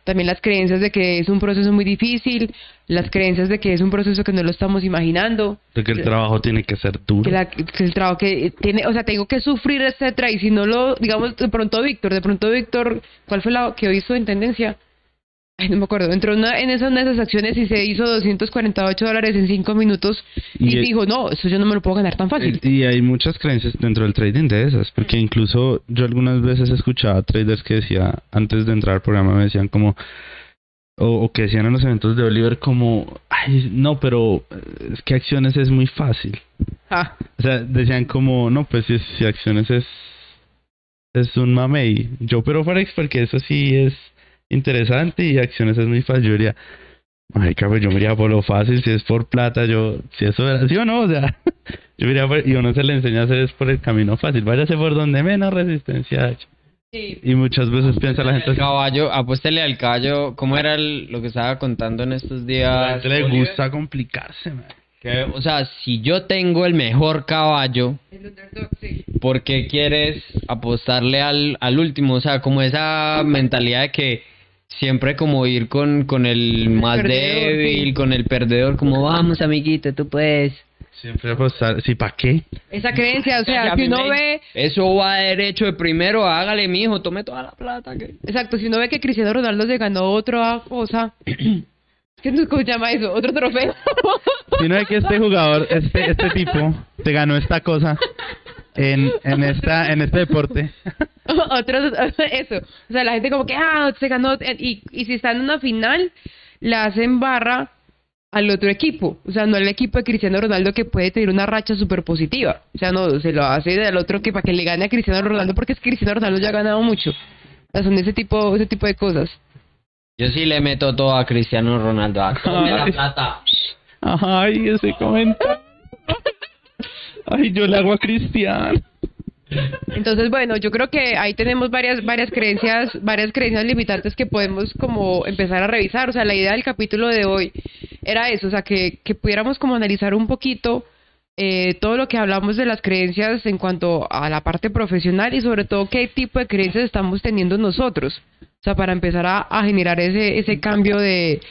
También las creencias de que es un proceso muy difícil, las creencias de que es un proceso que no lo estamos imaginando, De que el trabajo tiene que ser duro. que, la- que el trabajo que tiene, o sea, tengo que sufrir, etcétera, y si no lo, digamos, de pronto Víctor, de pronto Víctor, ¿cuál fue la que hoy hizo en tendencia? Ay, no me acuerdo, entró una, en esas, en esas acciones y se hizo 248 dólares en 5 minutos y, Y- dijo, no, eso yo no me lo puedo ganar tan fácil. Eh, Y hay muchas creencias dentro del trading de esas, porque incluso yo algunas veces escuchaba traders que decía, antes de entrar al programa me decían como, o, o que decían en los eventos de Oliver como, ay, no, pero es que acciones es muy fácil. Ah, O sea, decían como, no, pues si, si acciones es, es un mamey. Yo pero Forex porque eso sí es interesante y acciones es muy fácil. Yo diría, ay, cabrón, yo me iría por lo fácil, si es por plata, yo, si eso era así o no, o sea, yo me iría por, y uno se le enseña a hacer es por el camino fácil, váyase por donde menos resistencia haya. sí. Y muchas veces piensa la gente El caballo, apuéstele al caballo. ¿Cómo era el- lo que estaba contando en estos a la días? gente le gusta complicarse, man. O sea, si yo tengo el mejor caballo, sí. ¿por qué quieres apostarle al, al último? O sea, como esa mentalidad de que siempre como ir con, con el más perdedor, débil, sí. con el perdedor, como vamos amiguito, tú puedes. Siempre apostar, sí, ¿para qué? Esa creencia, o sea, si uno ve, Eso va derecho de primero, hágale mijo, tome toda la plata. Que... exacto, si uno ve que Cristiano Ronaldo se ganó otra cosa, ¿qué no- ¿cómo se llama eso? Otro trofeo. Si no es que este jugador, este, este tipo, te ganó esta cosa en, en, esta, en este deporte. Otros, eso. O sea, la gente como que, ah, se ganó. Y, y si está en una final, la hacen barra al otro equipo. O sea, no al equipo de Cristiano Ronaldo que puede tener una racha súper positiva. O sea, no, se lo hace del otro que para que le gane a Cristiano Ronaldo porque es que Cristiano Ronaldo ya ha ganado mucho. O sea, son ese tipo, ese tipo de cosas. Yo sí le meto todo a Cristiano Ronaldo. A tome la plata. Ay, ese comentario. Ay, yo le hago a Cristian. Entonces, bueno, yo creo que ahí tenemos varias varias creencias, varias creencias limitantes que podemos como empezar a revisar. O sea, la idea del capítulo de hoy era eso, o sea, que, que pudiéramos como analizar un poquito eh, todo lo que hablamos de las creencias en cuanto a la parte profesional y sobre todo qué tipo de creencias estamos teniendo nosotros. O sea, para empezar a, a generar ese, ese cambio de,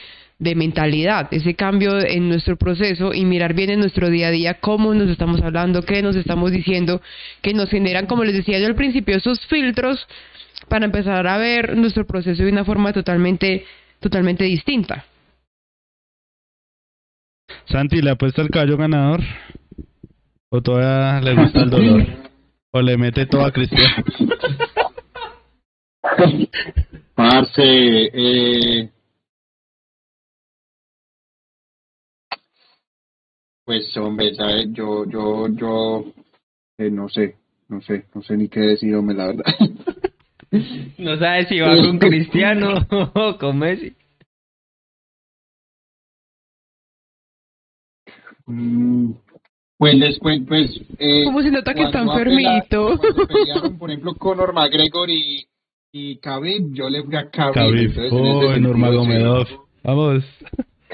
de mentalidad, ese cambio en nuestro proceso y mirar bien en nuestro día a día cómo nos estamos hablando, qué nos estamos diciendo, que nos generan, como les decía yo al principio, esos filtros para empezar a ver nuestro proceso de una forma totalmente, totalmente distinta. Santi, ¿le apuesta al caballo ganador? ¿O todavía le gusta el dolor? ¿O le mete todo a Cristian? Parce, eh, pues hombre, ¿sabes? Yo, yo, yo, eh, no sé, no sé, no sé ni qué decir, hombre, la verdad. No sabes si va con Cristiano o con Messi. Mm, Pues después, pues... Eh, ¿Cómo se nota que está enfermito? pelearon, por ejemplo, Conor McGregor y, y Khabib, yo le fui a Khabib. Khabib, entonces, oh, sentido, Nurmagomedov. sí. Vamos.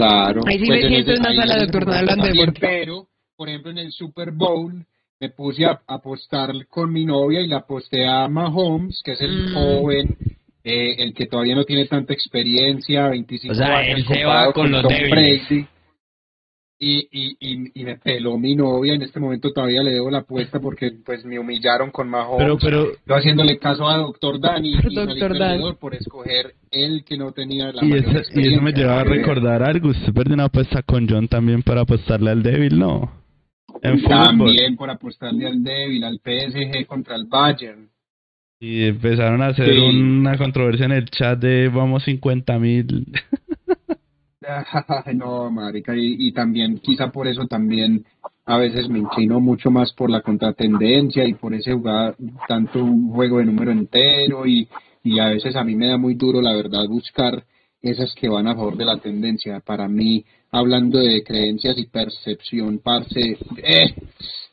Claro. Ahí sí pues me en siento en una sala momento hablando de deporte. Pero, por ejemplo, en el Super Bowl me puse a apostar con mi novia y le aposté a Mahomes, que es el Mm. joven, eh, el que todavía no tiene tanta experiencia, 25 O sea, años. él se va con los débiles. Y, y, y, y me peló mi novia, en este momento todavía le debo la apuesta porque pues me humillaron con Mahomes. Pero, pero, Yo haciéndole caso a Doctor Dani y Dr. Dan. por escoger el que no tenía la y mayor eso, y eso me lleva a recordar algo. Usted perdió una apuesta con John también para apostarle al débil, ¿no? En fútbol. También por apostarle al débil, al PSG contra el Bayern. Y empezaron a hacer Sí. una controversia en el chat de vamos 50 mil. no, marica, y, y también quizá por eso también a veces me inclino mucho más por la contratendencia y por ese jugar tanto un juego de número entero y, y a veces a mí me da muy duro la verdad buscar esas que van a favor de la tendencia. Para mí, hablando de creencias y percepción, parce, eh,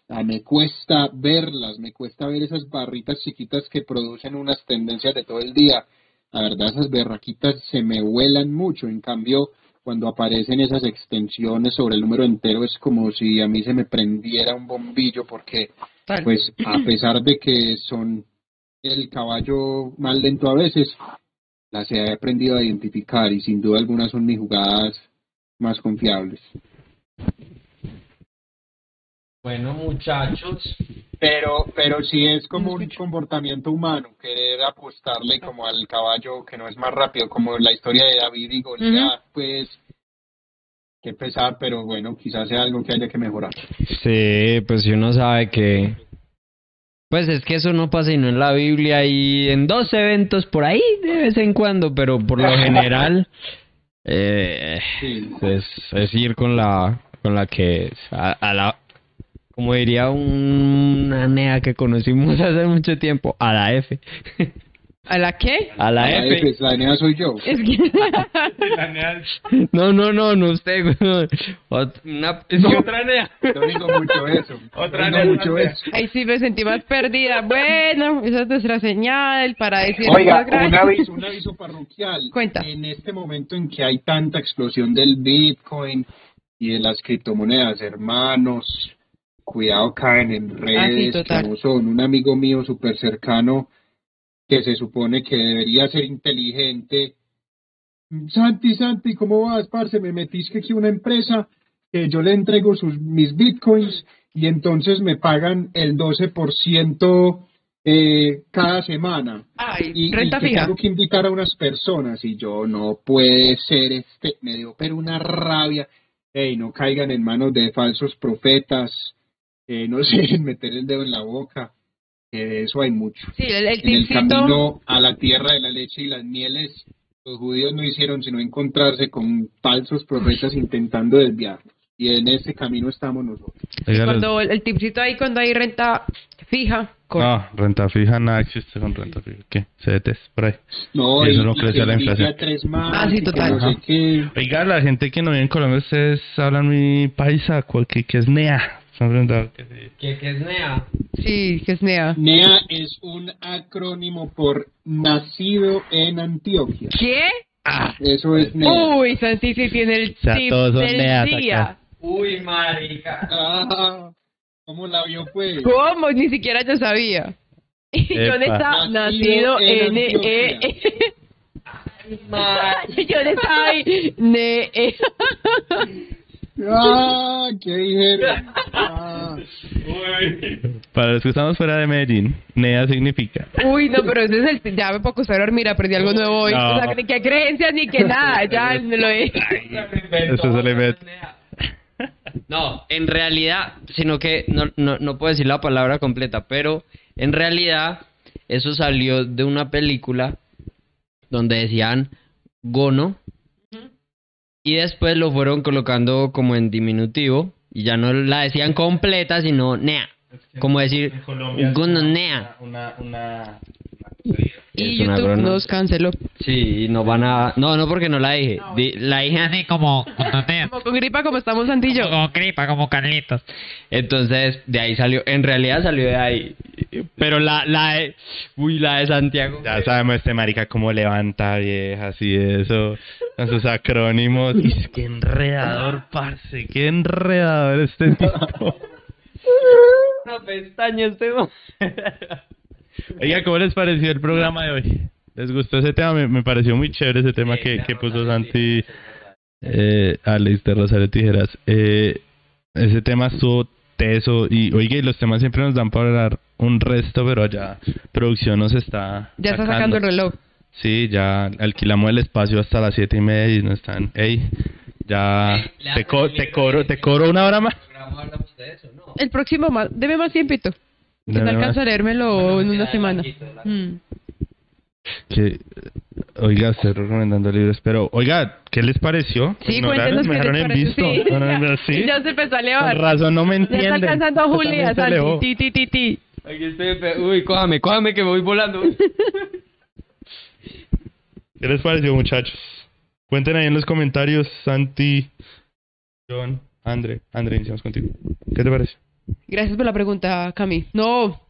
ah, me cuesta verlas, me cuesta ver esas barritas chiquitas que producen unas tendencias de todo el día. La verdad, esas berraquitas se me vuelan mucho. En cambio, cuando aparecen esas extensiones sobre el número entero, es como si a mí se me prendiera un bombillo, porque, pues, a pesar de que son el caballo más lento a veces, las he aprendido a identificar y sin duda alguna son mis jugadas más confiables. Bueno, muchachos. Pero, pero sí es como un comportamiento humano, querer apostarle como al caballo que no es más rápido, como la historia de David y Goliat, pues, qué pesar, pero bueno, quizás sea algo que haya que mejorar. Sí, pues si uno sabe que... Pues es que eso no pasa y no en la Biblia y en dos eventos por ahí de vez en cuando, pero por lo general eh, Sí. es, es ir con la con la que a, a la como diría un- una nea que conocimos hace mucho tiempo, a la F. ¿A la qué? A la La F. F, la nena soy yo. Es que... No, no, no, no usted. weón. Ot- Una, es que otra nea. Yo digo mucho eso. Otra nena, mucho eso. Ahí sí me sentí más perdida. Bueno, esa es nuestra señal para decir Oiga, aviso, un aviso parroquial. Cuenta. En este momento en que hay tanta explosión del Bitcoin y de las criptomonedas, hermanos, cuidado, caen en Ah, sí, redes total. como son. Un amigo mío súper cercano que se supone que debería ser inteligente. Santi, Santi, ¿cómo vas, parce? Me metís que aquí una empresa que yo le entrego sus, mis bitcoins y entonces me pagan el 12% eh, cada semana Ay, y, renta y que fija. tengo que invitar a unas personas y yo no puede ser este me dio pero una rabia Ey, no caigan en manos de falsos profetas eh, no se dejen meter el dedo en la boca que de eso hay mucho Sí, el, el en el camino a la tierra de la leche y las mieles los judíos no hicieron sino encontrarse con falsos profetas intentando desviarnos y en ese camino estamos nosotros los- Cuando el tipcito ahí, cuando hay renta fija. Con... No, renta fija, nada existe con renta fija. ¿Qué? CDTs, por ahí. no Y eso y- no y crece la inflación. tres más, Ah, sí, y que total. no sé. Oiga, la gente que no vive en Colombia, ustedes hablan muy paisa, cual- que, que es NEA. Que sí. ¿Qué, qué es nea? Sí, que es NEA. NEA es un acrónimo por nacido en Antioquia. ¿Qué? Eso es NEA. Uy, Santi sí tiene el O sea, tip todos son del neas día. acá. Uy, marica. Ah, ¿Cómo la vio pues? ¿Cómo? Ni siquiera yo sabía. Y. ¿Dónde está? Nacido Nacido en N E. Marica. Yo le está ahí. Ah, ¿qué dijeron? Ah, Para los que estamos fuera de Medellín, NEA significa. Uy, no, pero ese es el. Ya me puedo acostar a dormir, aprendí algo nuevo hoy. No. O sea, ni que creencias ni que nada. Ya me lo he. Eso se le ve. No, en realidad, sino que no, no, no puedo decir la palabra completa, pero en realidad eso salió de una película donde decían gono y después lo fueron colocando como en diminutivo y ya no la decían completa, sino nea. Como decir gono nea. Una, una, Y YouTube nos canceló. Sí, y no van a... No, no porque no la dije. Di- la dije así como... Como con gripa como estamos Santillo. Como gripa, como Carlitos. Entonces, de ahí salió. En realidad salió de ahí. Pero la, la de. Uy, la de Santiago. Ya sabemos este marica cómo levanta viejas y eso, con sus acrónimos. Y es que enredador, parce, qué enredador este tipo. Una pestaña este. Oiga, ¿cómo les pareció el programa de hoy? ¿Les gustó ese tema? Me, me pareció muy chévere ese tema que, que puso Santi, eh, Alex de Rosario Tijeras. Eh, ese tema estuvo teso y, oiga, y los temas siempre nos dan para hablar un resto, pero ya producción nos está Ya está sacando el reloj. Sí, ya alquilamos el espacio hasta las siete y media y no están. Ey, ya te, co- te cobro, te cobro una hora más. El próximo más, deme más tiempito. Que no alcanzo a leérmelo en una semana. Mm. Que, oiga, estoy recomendando libros, pero oiga, ¿qué les pareció? Sí, ignoraron? cuéntenos me qué dejaron les en pareció. visto. Sí. Sí. Ya se empezó a Con elevar. razón no me Ya entienden. está alcanzando a Juli y a Totalmente elevó. Santi. Ti, ti, ti, ti. Aquí estoy. pe- Uy, cójame, cójame que me voy volando. ¿Qué les pareció, muchachos? Cuenten ahí en los comentarios, Santi, John, André. André, iniciamos contigo. ¿Qué te parece? Gracias por la pregunta, Cami. No,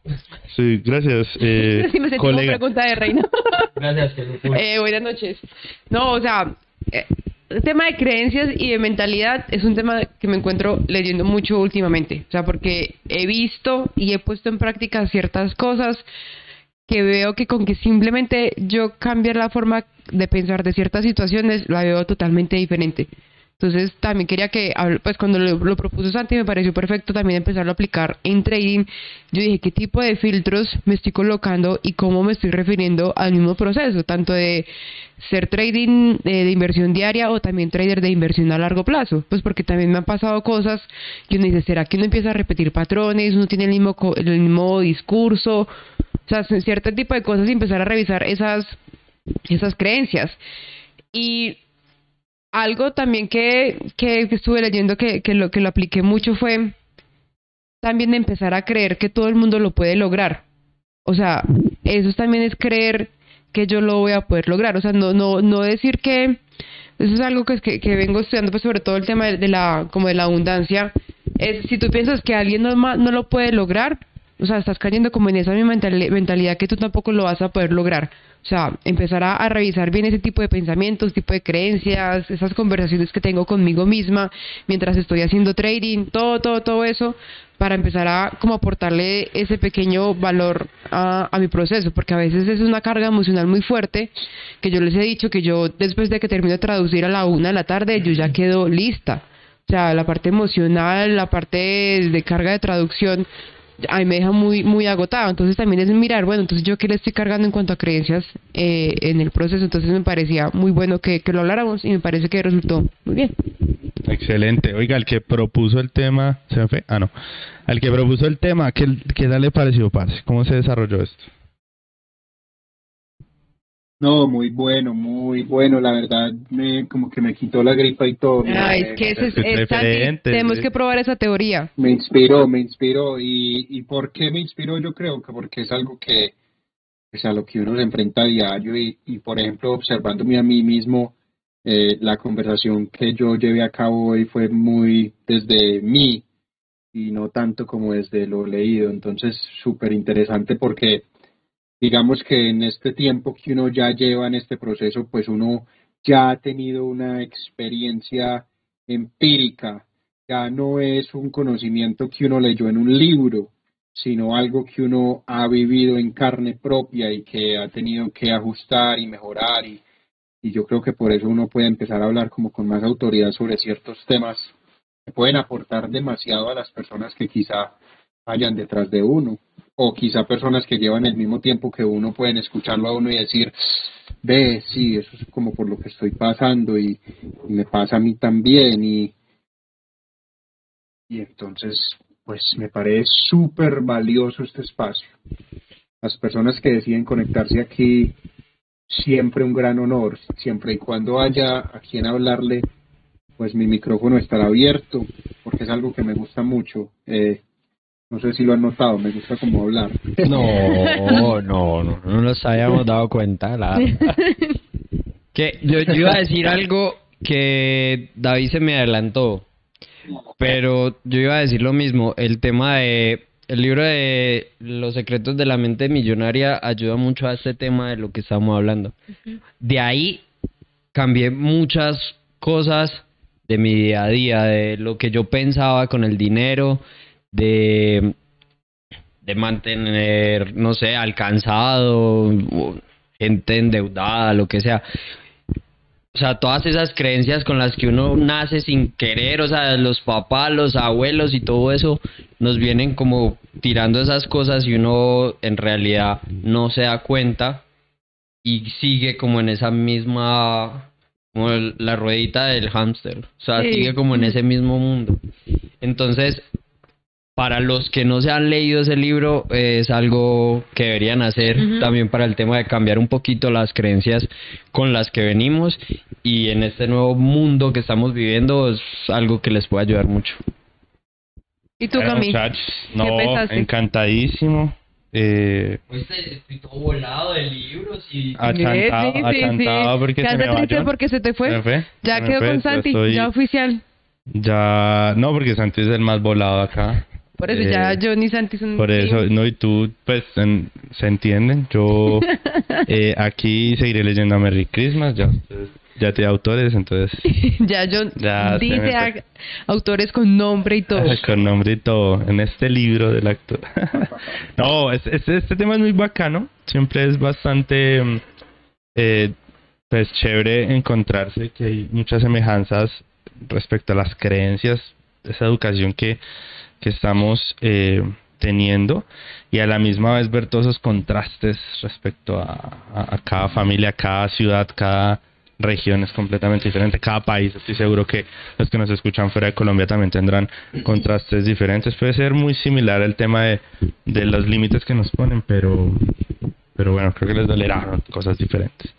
Sí, gracias, eh, sí me sentí como colega. pregunta de reina. Gracias. Eh, buenas noches. No, o sea, eh, el tema de creencias y de mentalidad es un tema que me encuentro leyendo mucho últimamente. O sea, porque he visto y he puesto en práctica ciertas cosas que veo que con que simplemente yo cambiar la forma de pensar de ciertas situaciones, la veo totalmente diferente. Entonces también quería que, pues cuando lo, propuso Santi me pareció perfecto también empezarlo a aplicar en trading. Yo dije, ¿qué tipo de filtros me estoy colocando y cómo me estoy refiriendo al mismo proceso? Tanto de ser trading eh, de inversión diaria o también trader de inversión a largo plazo. Pues porque también me han pasado cosas que uno dice, ¿será que uno empieza a repetir patrones? Uno tiene el mismo, el mismo discurso. O sea, cierto tipo de cosas y empezar a revisar esas, esas creencias. Y algo también que, que estuve leyendo que, que, lo, que lo apliqué mucho fue también empezar a creer que todo el mundo lo puede lograr. O sea, eso también es creer que yo lo voy a poder lograr. O sea, no, no, no decir que eso es algo que, que, que vengo estudiando, pues sobre todo el tema de, la, como de la abundancia. Es si tú piensas que alguien no, no lo puede lograr, o sea, estás cayendo como en esa misma mental- mentalidad que tú tampoco lo vas a poder lograr. O sea, empezar a, revisar bien ese tipo de pensamientos, tipo de creencias, esas conversaciones que tengo conmigo misma mientras estoy haciendo trading, todo, todo, todo eso, para empezar a como aportarle ese pequeño valor a, a mi proceso, porque a veces es una carga emocional muy fuerte, que yo les he dicho que yo después de que termino de traducir a la una de la tarde, yo ya quedo lista. O sea, la parte emocional, la parte de carga de traducción, a mí me deja muy muy agotado. Entonces también es mirar, bueno, entonces yo qué le estoy cargando en cuanto a creencias eh, en el proceso. Entonces me parecía muy bueno que, lo habláramos y me parece que resultó muy bien. Excelente. Oiga, el que propuso el tema, ¿se me fue? Ah, no. Al que propuso el tema, ¿qué, qué tal le pareció, parce? ¿Cómo se desarrolló esto? No, muy bueno, muy bueno, la verdad, me, como que me quitó la gripa y todo. me- Ay, es que ese es, tenemos que probar esa teoría. Me inspiró, me inspiró. ¿Y, ¿Y por qué me inspiró? Yo creo que porque es algo que, pues a lo que uno se enfrenta a diario y, y por ejemplo, observándome a mí mismo, eh, la conversación que yo llevé a cabo hoy fue muy desde mí y no tanto como desde lo leído. Entonces, súper interesante porque digamos que en este tiempo que uno ya lleva en este proceso, pues uno ya ha tenido una experiencia empírica, ya no es un conocimiento que uno leyó en un libro, sino algo que uno ha vivido en carne propia y que ha tenido que ajustar y mejorar. Y, y yo creo que por eso uno puede empezar a hablar como con más autoridad sobre ciertos temas que pueden aportar demasiado a las personas que quizá vayan detrás de uno o quizá personas que llevan el mismo tiempo que uno pueden escucharlo a uno y decir, ve, sí, eso es como por lo que estoy pasando y, me pasa a mí también y, y entonces pues me parece súper valioso este espacio. Las personas que deciden conectarse aquí, siempre un gran honor, siempre y cuando haya a quien hablarle, pues mi micrófono estará abierto, porque es algo que me gusta mucho. Eh, no sé si lo han notado, me gusta como hablar. No, no, No, no, no nos habíamos dado cuenta. La... que yo, yo iba a decir algo que David se me adelantó, pero yo iba a decir lo mismo. El tema de el libro de Los secretos de la mente millonaria ayuda mucho a este tema de lo que estamos hablando. De ahí cambié muchas cosas de mi día a día, de lo que yo pensaba con el dinero, de, de mantener, no sé, alcanzado, gente endeudada, lo que sea. O sea, todas esas creencias con las que uno nace sin querer, o sea, los papás, los abuelos y todo eso, nos vienen como tirando esas cosas y uno en realidad no se da cuenta y sigue como en esa misma, como la ruedita del hámster, o sea, sigue como en ese mismo mundo. Entonces, para los que no se han leído ese libro, eh, es algo que deberían hacer también para el tema de cambiar un poquito las creencias con las que venimos y en este nuevo mundo que estamos viviendo es algo que les puede ayudar mucho. ¿Y tú, Camille? no, encantadísimo. Eh, pues estoy todo volado de libros y... Achantado, sí, sí, achantado porque se me triste porque se te fue. Ya quedó con Santi, ya oficial. Ya, no, porque Santi es el más volado acá. Por eso ya eh, yo ni Santi son Por eso, no, y tú, pues, se entienden. Yo eh, aquí seguiré leyendo a Merry Christmas, ya ya te autores, entonces. ya yo dice autores con nombre y todo. con nombre y todo, en este libro del actor. no, este, este tema es muy bacano. Siempre es bastante, mm, eh, pues, chévere encontrarse que hay muchas semejanzas respecto a las creencias, esa educación que que estamos eh, teniendo y a la misma vez ver todos esos contrastes respecto a, cada familia, cada ciudad, cada región es completamente diferente, cada país, estoy seguro que los que nos escuchan fuera de Colombia también tendrán contrastes diferentes, puede ser muy similar el tema de, de los límites que nos ponen, pero pero bueno, creo que les dolerá cosas diferentes.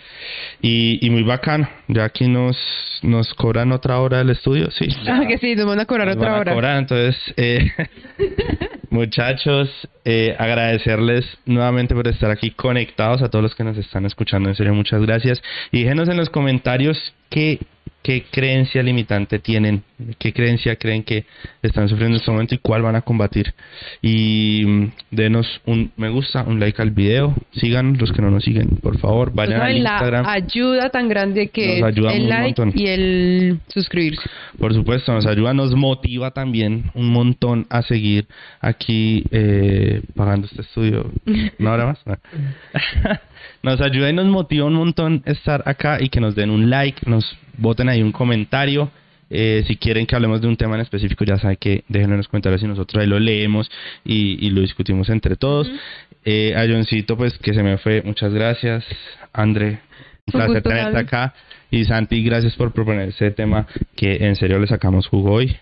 Y, y muy bacano, ya aquí nos, nos cobran otra hora del estudio, sí. Ah, que sí, nos van a cobrar otra van a Cobrar, entonces, eh, muchachos, eh, agradecerles nuevamente por estar aquí conectados a todos los que nos están escuchando, en serio, muchas gracias. Y déjenos en los comentarios qué qué creencia limitante tienen, qué creencia creen que están sufriendo en este momento y cuál van a combatir. Y mm, denos un me gusta, un like al video, sigan los que no nos siguen, por favor, vayan a Instagram. La ayuda tan grande que es el like y el suscribirse. Por supuesto, nos ayuda, nos motiva también un montón a seguir aquí eh, pagando este estudio. ¿No ahora más? nos ayuda y nos motiva un montón estar acá y que nos den un like, nos voten ahí un comentario. Eh, si quieren que hablemos de un tema en específico, ya saben que déjenlo en los comentarios y nosotros ahí lo leemos y, lo discutimos entre todos. eh, a Johncito, pues que se me fue, muchas gracias. André, un placer tenerte acá. Y Santi, gracias por proponer ese tema que en serio le sacamos jugo hoy.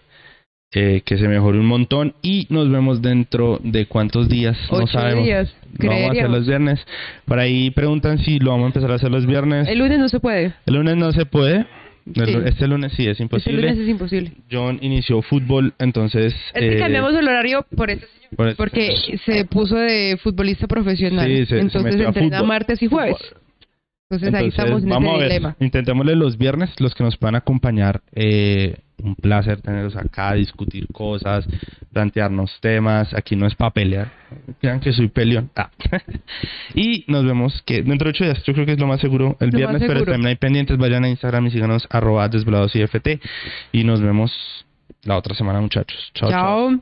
Eh, que se mejore un montón y nos vemos dentro de cuántos días, no sabemos. Días, lo vamos a hacer los viernes. Por ahí preguntan si lo vamos a empezar a hacer los viernes. El lunes no se puede. El lunes no se puede. Este lunes sí es imposible. Este lunes es imposible. John inició fútbol, entonces. Es que eh, cambiamos el horario por este señor. porque se puso de futbolista profesional. Sí, se, entonces se entrena martes y jueves. Entonces, ahí estamos en vamos ese dilema. Intentémosle los viernes, los que nos puedan acompañar. Eh, un placer tenerlos acá, discutir cosas, plantearnos temas. Aquí no es para pelear. Crean que soy peleón. Ah. Y nos vemos que dentro de ocho días, yo creo que es lo más seguro el lo viernes, seguro. pero también hay pendientes. Vayan a Instagram y síganos arroba desvelados IFT. Y nos vemos la otra semana, muchachos. chao. chao.